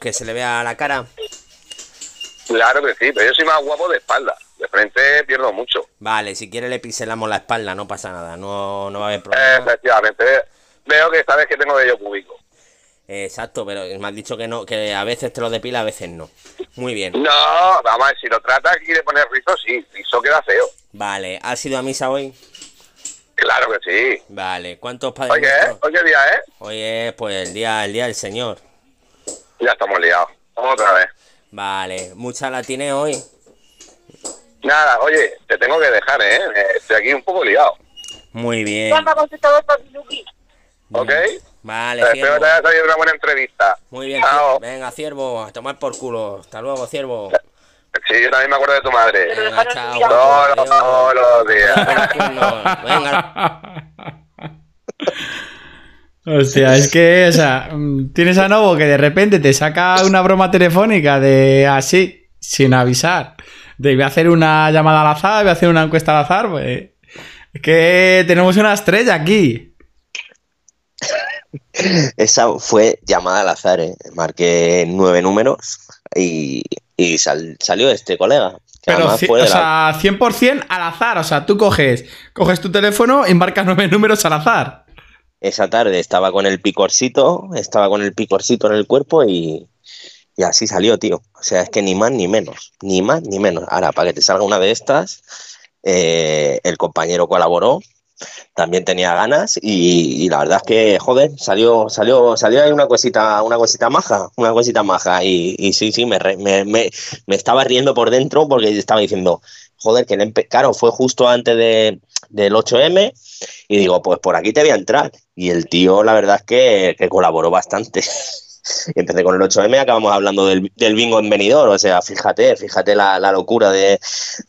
que se le vea la cara? Claro que sí, pero yo soy más guapo de espalda. De frente pierdo mucho. Vale, si quiere le pincelamos la espalda, no pasa nada, no, no va a haber problema. efectivamente. Veo que sabes que tengo vello público. Exacto, pero me has dicho que no, que a veces te lo depila, a veces no. Muy bien. No, vamos a ver, si lo trata y le pones rizo, sí, rizo queda feo. Vale, ¿has ido a misa hoy? Claro que sí. Vale, ¿cuántos padres Oye, ¿eh? nuestros? Oye, día, ¿eh? Hoy es pues el día, el día del Señor. Ya estamos liados. Vamos otra vez. Vale, mucha la tiene hoy. Nada, oye, te tengo que dejar, ¿eh? Eh, Estoy aquí un poco liado. Muy bien. ¿Ok? Vale, espero ciervo. que te haya salido una buena entrevista. Muy bien, Chao. venga, ciervo, a tomar por culo. Hasta luego, ciervo. Sí, yo también me acuerdo de tu madre. Venga, chao. Todos los, Adiós. todos los días. Venga, Hostia, es que, o sea, mm, tienes a Novo que de repente te saca una broma telefónica de así, sin avisar. De voy a hacer una llamada al azar, voy a hacer una encuesta al azar, pues. Es que tenemos una estrella aquí. Esa fue llamada al azar, ¿eh? Marqué nueve números y, y sal- salió este colega. que Pero, además fue o la- sea, 100% al azar. O sea, tú coges, coges tu teléfono y marcas nueve números al azar. esa tarde estaba con el picorcito, estaba con el picorcito en el cuerpo y, y así salió, tío. O sea, es que ni más ni menos, ni más ni menos. Ahora, para que te salga una de estas, eh, el compañero colaboró, también tenía ganas y, la verdad es que, joder, salió, salió, salió ahí una cosita, una cosita maja, una cosita maja y, sí, sí, me, me, me- estaba riendo por dentro porque estaba diciendo, joder, que empe- claro, fue justo antes de, del 8M y digo, pues por aquí te voy a entrar. Y el tío, la verdad es que, colaboró bastante. Empecé con el 8M y acabamos hablando del, del bingo en venidor. O sea, fíjate, fíjate la, la locura de,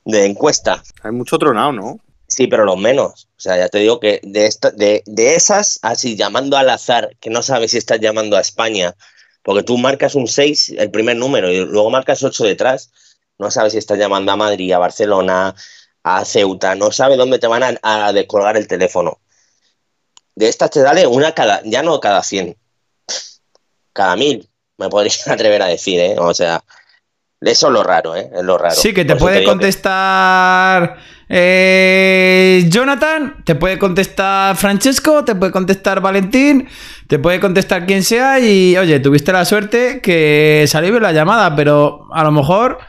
de encuesta. Hay mucho tronado, ¿no? Sí, pero los menos. O sea, ya te digo que de, esta, de, de esas, así llamando al azar, que no sabes si estás llamando a España, porque tú marcas un 6, el primer número, y luego marcas 8 detrás, no sabes si estás llamando a Madrid, a Barcelona, a Ceuta, no sabes dónde te van a, a descolgar el teléfono. De estas te sale una cada, ya no cada 100, cada 1000, me podría atrever a decir, ¿eh? O sea, eso es lo raro, ¿eh? Es lo raro. Sí, que te Por puede que- contestar eh, Jonathan, te puede contestar Francesco, te puede contestar Valentín, te puede contestar quien sea y oye, tuviste la suerte que salió la llamada, pero a lo mejor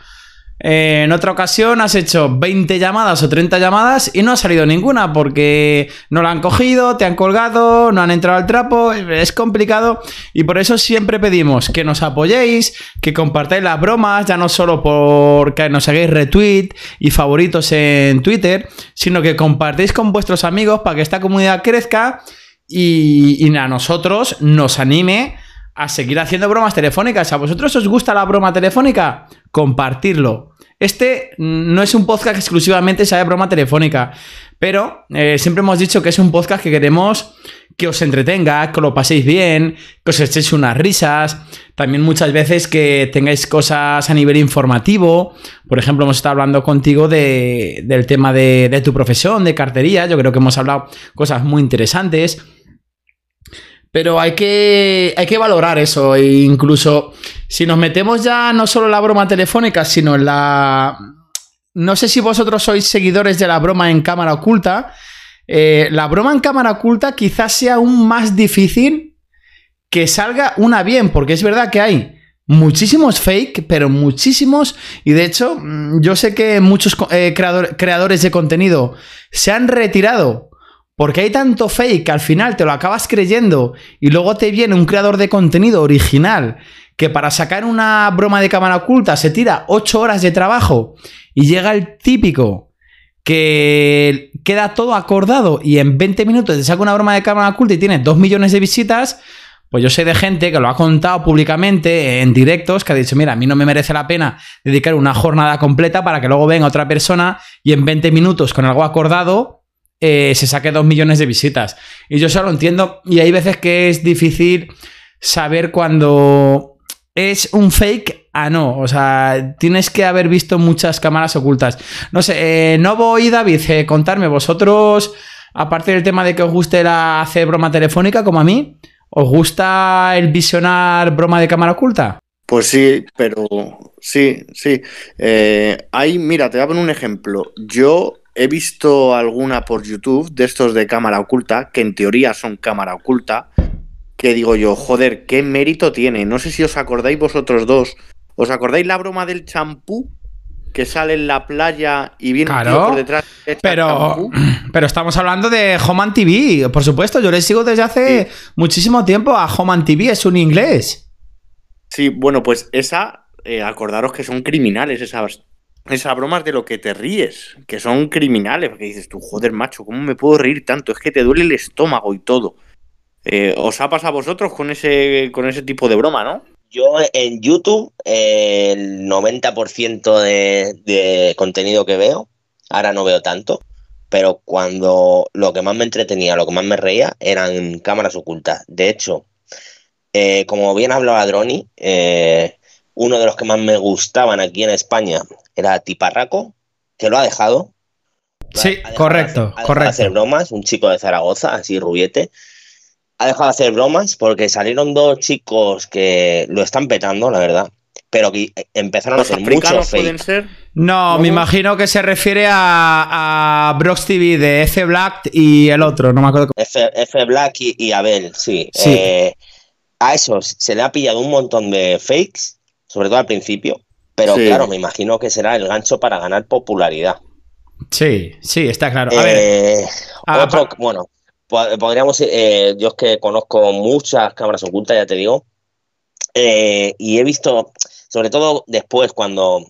eh, en otra ocasión has hecho 20 llamadas o 30 llamadas y no ha salido ninguna porque no la han cogido, te han colgado, no han entrado al trapo, es complicado y por eso siempre pedimos que nos apoyéis, que compartáis las bromas, ya no solo porque nos hagáis retweet y favoritos en Twitter, sino que compartéis con vuestros amigos para que esta comunidad crezca y, y a nosotros nos anime a seguir haciendo bromas telefónicas. ¿A vosotros os gusta la broma telefónica? Compartirlo. Este mm, no es un podcast que exclusivamente sea de broma telefónica, pero eh, siempre hemos dicho que es un podcast que queremos que os entretenga, que lo paséis bien, que os echéis unas risas, también muchas veces que tengáis cosas a nivel informativo. Por ejemplo, hemos estado hablando contigo de- del tema de tu profesión, de cartería. Yo creo que hemos hablado cosas muy interesantes. Pero hay que, hay que valorar eso. E incluso si nos metemos ya no solo en la broma telefónica, sino en la. No sé si vosotros sois seguidores de la broma en cámara oculta. Eh, la broma en cámara oculta quizás sea aún más difícil que salga una bien, porque es verdad que hay muchísimos fake, pero muchísimos. Y de hecho, mm, yo sé que muchos eh, creador- creadores de contenido se han retirado porque hay tanto fake que al final te lo acabas creyendo y luego te viene un creador de contenido original que para sacar una broma de cámara oculta se tira 8 horas de trabajo y llega el típico que queda todo acordado y en 20 minutos te saca una broma de cámara oculta y tiene 2 millones de visitas, pues yo sé de gente que lo ha contado públicamente en directos, que ha dicho, mira, a mí no me merece la pena dedicar una jornada completa para que luego venga otra persona y en 20 minutos con algo acordado eh, se saque 2 millones de visitas. Y yo eso lo entiendo y hay veces que es difícil saber cuando es un fake a no. O sea, tienes que haber visto muchas cámaras ocultas. No sé, eh, Novo y David, eh, contarme vosotros, aparte del tema de que os guste la hacer broma telefónica como a mí, ¿os gusta el visionar broma de cámara oculta? Pues sí, pero sí, sí. Eh, hay, mira, te voy a poner un ejemplo. Yo he visto alguna por YouTube de estos de cámara oculta, que en teoría son cámara oculta, que digo yo, joder, qué mérito tiene. No sé si os acordáis vosotros dos ¿Os acordáis la broma del champú? Que sale en la playa y viene tío por detrás. echa Pero, pero estamos hablando de Homan TV, por supuesto. Yo le sigo desde hace muchísimo tiempo a Homan TV, es un inglés. Sí, bueno, pues esa, eh, acordaros que son criminales esas, esas bromas de lo que te ríes, que son criminales, porque dices tú, joder, macho, ¿cómo me puedo reír tanto? Es que te duele el estómago y todo. Eh, ¿Os ha pasado a vosotros con ese, con ese tipo de broma, no? Yo en YouTube, el 90% de, de contenido que veo, ahora no veo tanto, pero cuando lo que más me entretenía, lo que más me reía, eran cámaras ocultas. De hecho, eh, como bien hablaba Droni, eh, uno de los que más me gustaban aquí en España era Tiparraco, que lo ha dejado. Sí, ha dejado de correcto, hacer- ha dejado de correcto. hacer bromas, un chico de Zaragoza, así rubiete. Ha dejado de hacer bromas porque salieron dos chicos que lo están petando, la verdad. Pero que empezaron a hacer mucho africanos pueden fake. ser. No, ¿Cómo? me imagino que se refiere a, a Brox TV de F Black y el otro, no me acuerdo. cómo- F, F Black y, y Abel, sí. Sí. Eh, a esos se le ha pillado un montón de fakes, sobre todo al principio. Pero Sí. claro, me imagino que será el gancho para ganar popularidad. Sí, sí, está claro. A ver, Eh, ah, otro, bueno, po- podríamos, eh, yo es que conozco muchas cámaras ocultas, ya te digo, eh, y he visto, sobre todo después, cuando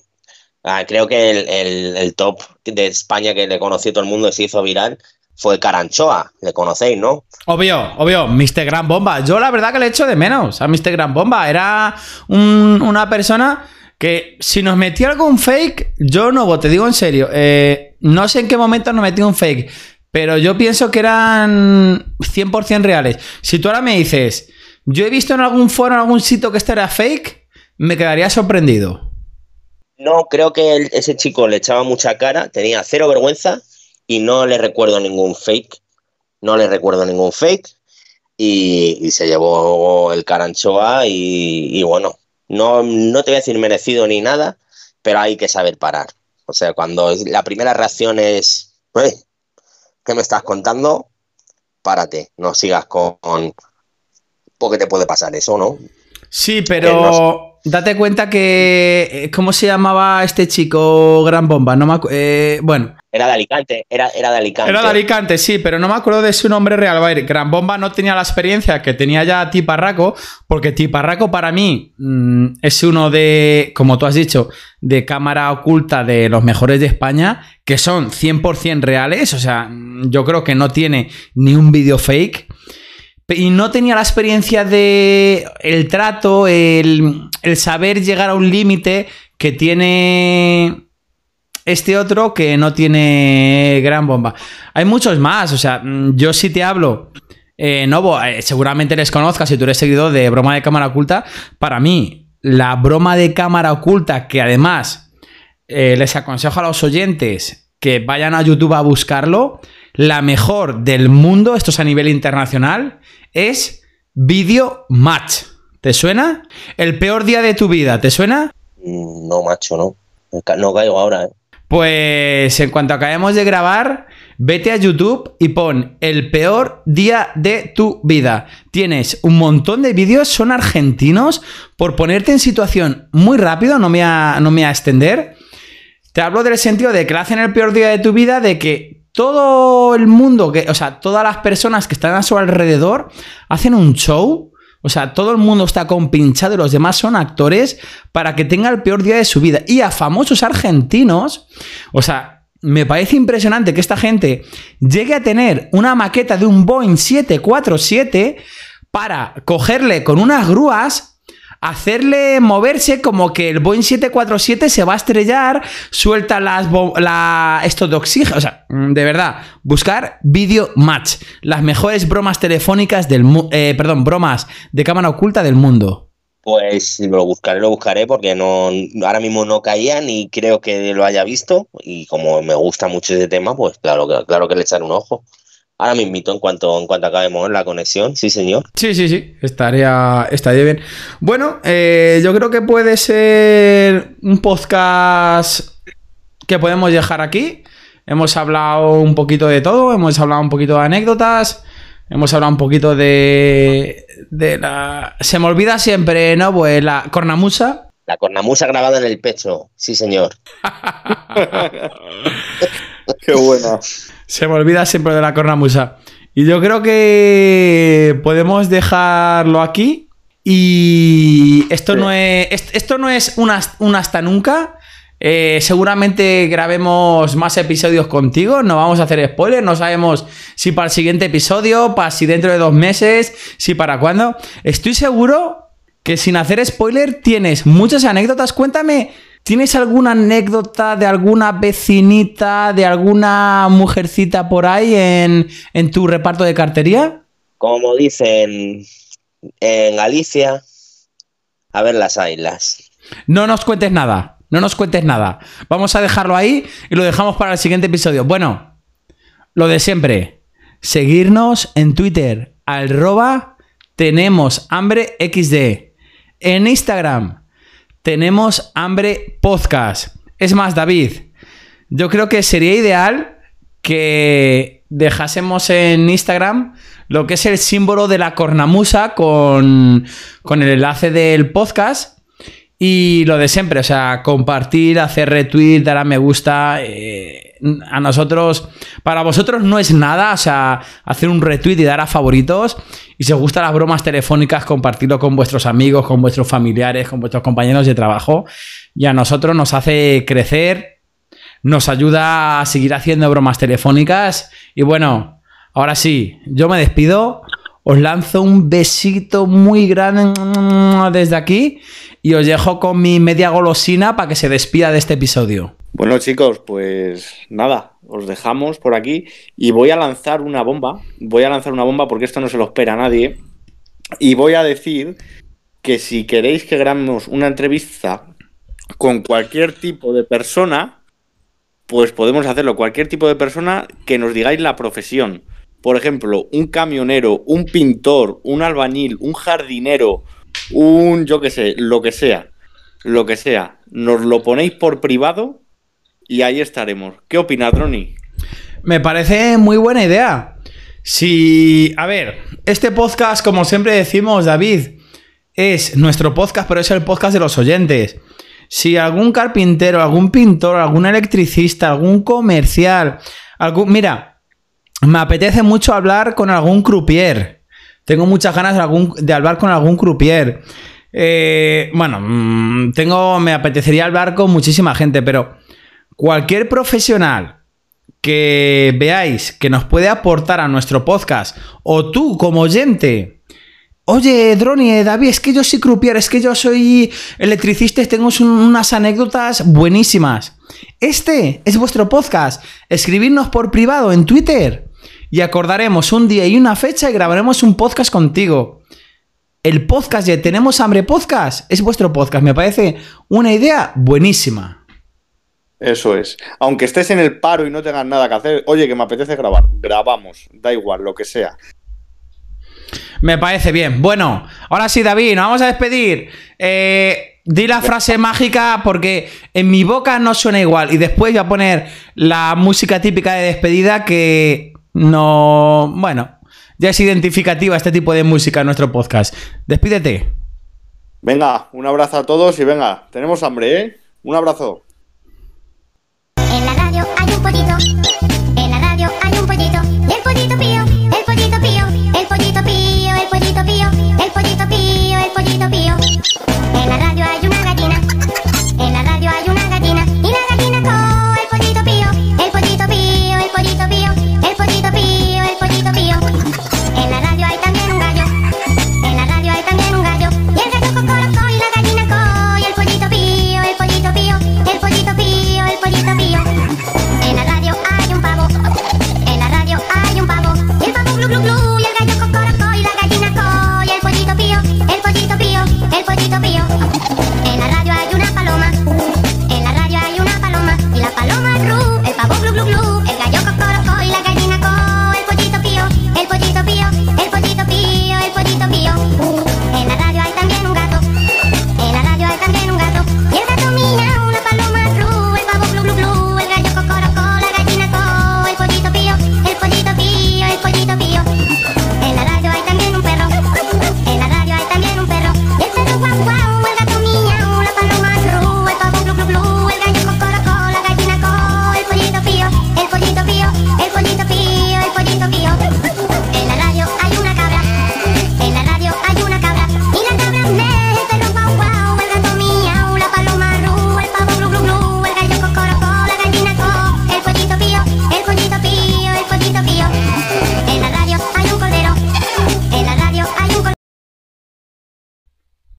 ah, creo que el, el- el top de España que le conoció todo el mundo y se hizo viral fue Caranchoa, le conocéis, ¿no? Obvio, obvio, Mr. Gran Bomba. Yo la verdad que le echo de menos a Mr. Gran Bomba. Era un- una persona que si nos metía algún fake, yo no, te digo en serio, eh, no sé en qué momento nos metió un fake, pero yo pienso que eran 100% reales. Si tú ahora me dices, yo he visto en algún foro, en algún sitio que esto era fake, me quedaría sorprendido. No, creo que ese chico le echaba mucha cara, tenía cero vergüenza y no le recuerdo ningún fake. No le recuerdo ningún fake. Y, y se llevó el caranchoa y, y bueno, no, no te voy a decir merecido ni nada, pero hay que saber parar. O sea, cuando la primera reacción es, "Uy, ¿qué me estás contando? Párate, no sigas con... con- porque te puede pasar eso, ¿no? Sí, pero date cuenta que... eh, ¿Cómo se llamaba este chico Gran Bomba? No me eh, bueno, Era de Alicante, era, era de Alicante. Era de Alicante, sí, pero no me acuerdo de su nombre real. A ver, Gran Bomba no tenía la experiencia que tenía ya Tiparraco, porque Tiparraco para mí mm, es uno de, como tú has dicho, de cámara oculta de los mejores de España, que son 100% reales, o sea, mm, yo creo que no tiene ni un vídeo fake. Y no tenía la experiencia de el trato, el, el saber llegar a un límite que tiene este otro que no tiene gran bomba. Hay muchos más, o sea, yo sí te hablo. Eh, Novo, eh, seguramente les conozcas si tú eres seguidor de broma de cámara oculta. Para mí, la broma de cámara oculta, que además eh, les aconsejo a los oyentes que vayan a YouTube a buscarlo, la mejor del mundo, esto es a nivel internacional, es Video Match. ¿Te suena? El peor día de tu vida, ¿te suena? Mm, No, macho, no. No caigo ahora, ¿eh? Pues en cuanto acabemos de grabar, vete a YouTube y pon el peor día de tu vida. Tienes un montón de vídeos, son argentinos. Por ponerte en situación muy rápido, no me voy a, no me a extender. Te hablo del sentido de que hacen el peor día de tu vida, de que todo el mundo, que, o sea, todas las personas que están a su alrededor hacen un show. O sea, todo el mundo está compinchado y los demás son actores para que tenga el peor día de su vida. Y a famosos argentinos, o sea, me parece impresionante que esta gente llegue a tener una maqueta de un Boeing 747 para cogerle con unas grúas hacerle moverse como que el Boeing 747 se va a estrellar, suelta las la, esto de oxígeno. O sea, mm, de verdad, buscar Video Match. Las mejores bromas telefónicas del mundo. perdón, bromas de cámara oculta del mundo. Pues lo buscaré, lo buscaré porque no ahora mismo no caía ni creo que lo haya visto y como me gusta mucho ese tema, pues claro claro que le echaré un ojo. Ahora me invito en cuanto en cuanto acabemos la conexión, sí señor. Sí, sí, sí, estaría, estaría bien. Bueno, eh, yo creo que puede ser un podcast que podemos dejar aquí. Hemos hablado un poquito de todo, hemos hablado un poquito de anécdotas, hemos hablado un poquito de, de la... Se me olvida siempre, ¿no? Pues la cornamusa. La cornamusa grabada en el pecho, sí señor. Qué buena. Se me olvida siempre de la cornamusa. Y yo creo que podemos dejarlo aquí. Y esto no es. est- Esto no es un hasta nunca. Eh, seguramente grabemos más episodios contigo. No vamos a hacer spoilers. No sabemos si para el siguiente episodio, para si dentro de dos meses, si para cuándo. Estoy seguro que sin hacer spoiler tienes muchas anécdotas. Cuéntame, ¿tienes alguna anécdota de alguna vecinita, de alguna mujercita por ahí en, en tu reparto de cartería? Como dicen en Galicia, a ver las islas. No nos cuentes nada, no nos cuentes nada. Vamos a dejarlo ahí y lo dejamos para el siguiente episodio. Bueno, lo de siempre. Seguirnos en Twitter, arroba tenemos hambre XD. En Instagram, tenemos hambre podcast. Es más, David, yo creo que sería ideal que dejásemos en Instagram lo que es el símbolo de la cornamusa con, con el enlace del podcast. Y lo de siempre, o sea, compartir, hacer retweet, dar a me gusta. eh, a nosotros, para vosotros no es nada, o sea, hacer un retweet y dar a favoritos. Y si os gustan las bromas telefónicas, compartirlo con vuestros amigos, con vuestros familiares, con vuestros compañeros de trabajo. Y a nosotros nos hace crecer, nos ayuda a seguir haciendo bromas telefónicas. Y bueno, ahora sí, yo me despido. Os lanzo un besito muy grande desde aquí y os dejo con mi media golosina para que se despida de este episodio. Bueno, chicos, pues nada, os dejamos por aquí y voy a lanzar una bomba. Voy a lanzar una bomba porque esto no se lo espera a nadie. Y voy a decir que si queréis que grabemos una entrevista con cualquier tipo de persona, pues podemos hacerlo. Cualquier tipo de persona que nos digáis la profesión. Por ejemplo, un camionero, un pintor, un albañil, un jardinero, un yo qué sé, lo que sea. Lo que sea. Nos lo ponéis por privado y ahí estaremos. ¿Qué opinas, Droni? Me parece muy buena idea. Si, a ver, este podcast, como siempre decimos, David, es nuestro podcast, pero es el podcast de los oyentes. Si algún carpintero, algún pintor, algún electricista, algún comercial, algún... Mira, me apetece mucho hablar con algún croupier. Tengo muchas ganas de, algún- de hablar con algún croupier. Eh, bueno, mm, tengo, me apetecería hablar con muchísima gente, pero cualquier profesional que veáis que nos puede aportar a nuestro podcast, o tú como oyente, oye, Droni, eh, David, es que yo soy croupier, es que yo soy electricista y tengo un- unas anécdotas buenísimas. Este es vuestro podcast. Escribidnos por privado en Twitter y acordaremos un día y una fecha y grabaremos un podcast contigo. El podcast de Tenemos Hambre Podcast es vuestro podcast. Me parece una idea buenísima. Eso es. Aunque estés en el paro y no tengas nada que hacer, oye, que me apetece grabar. Grabamos. Da igual, lo que sea. Me parece bien. Bueno, ahora sí, David, nos vamos a despedir. Eh, di la frase mágica porque en mi boca no suena igual. Y después voy a poner la música típica de despedida que no. Bueno, ya es identificativa este tipo de música en nuestro podcast. Despídete. Venga, un abrazo a todos y venga, tenemos hambre, ¿eh? Un abrazo. En la radio hay un pollito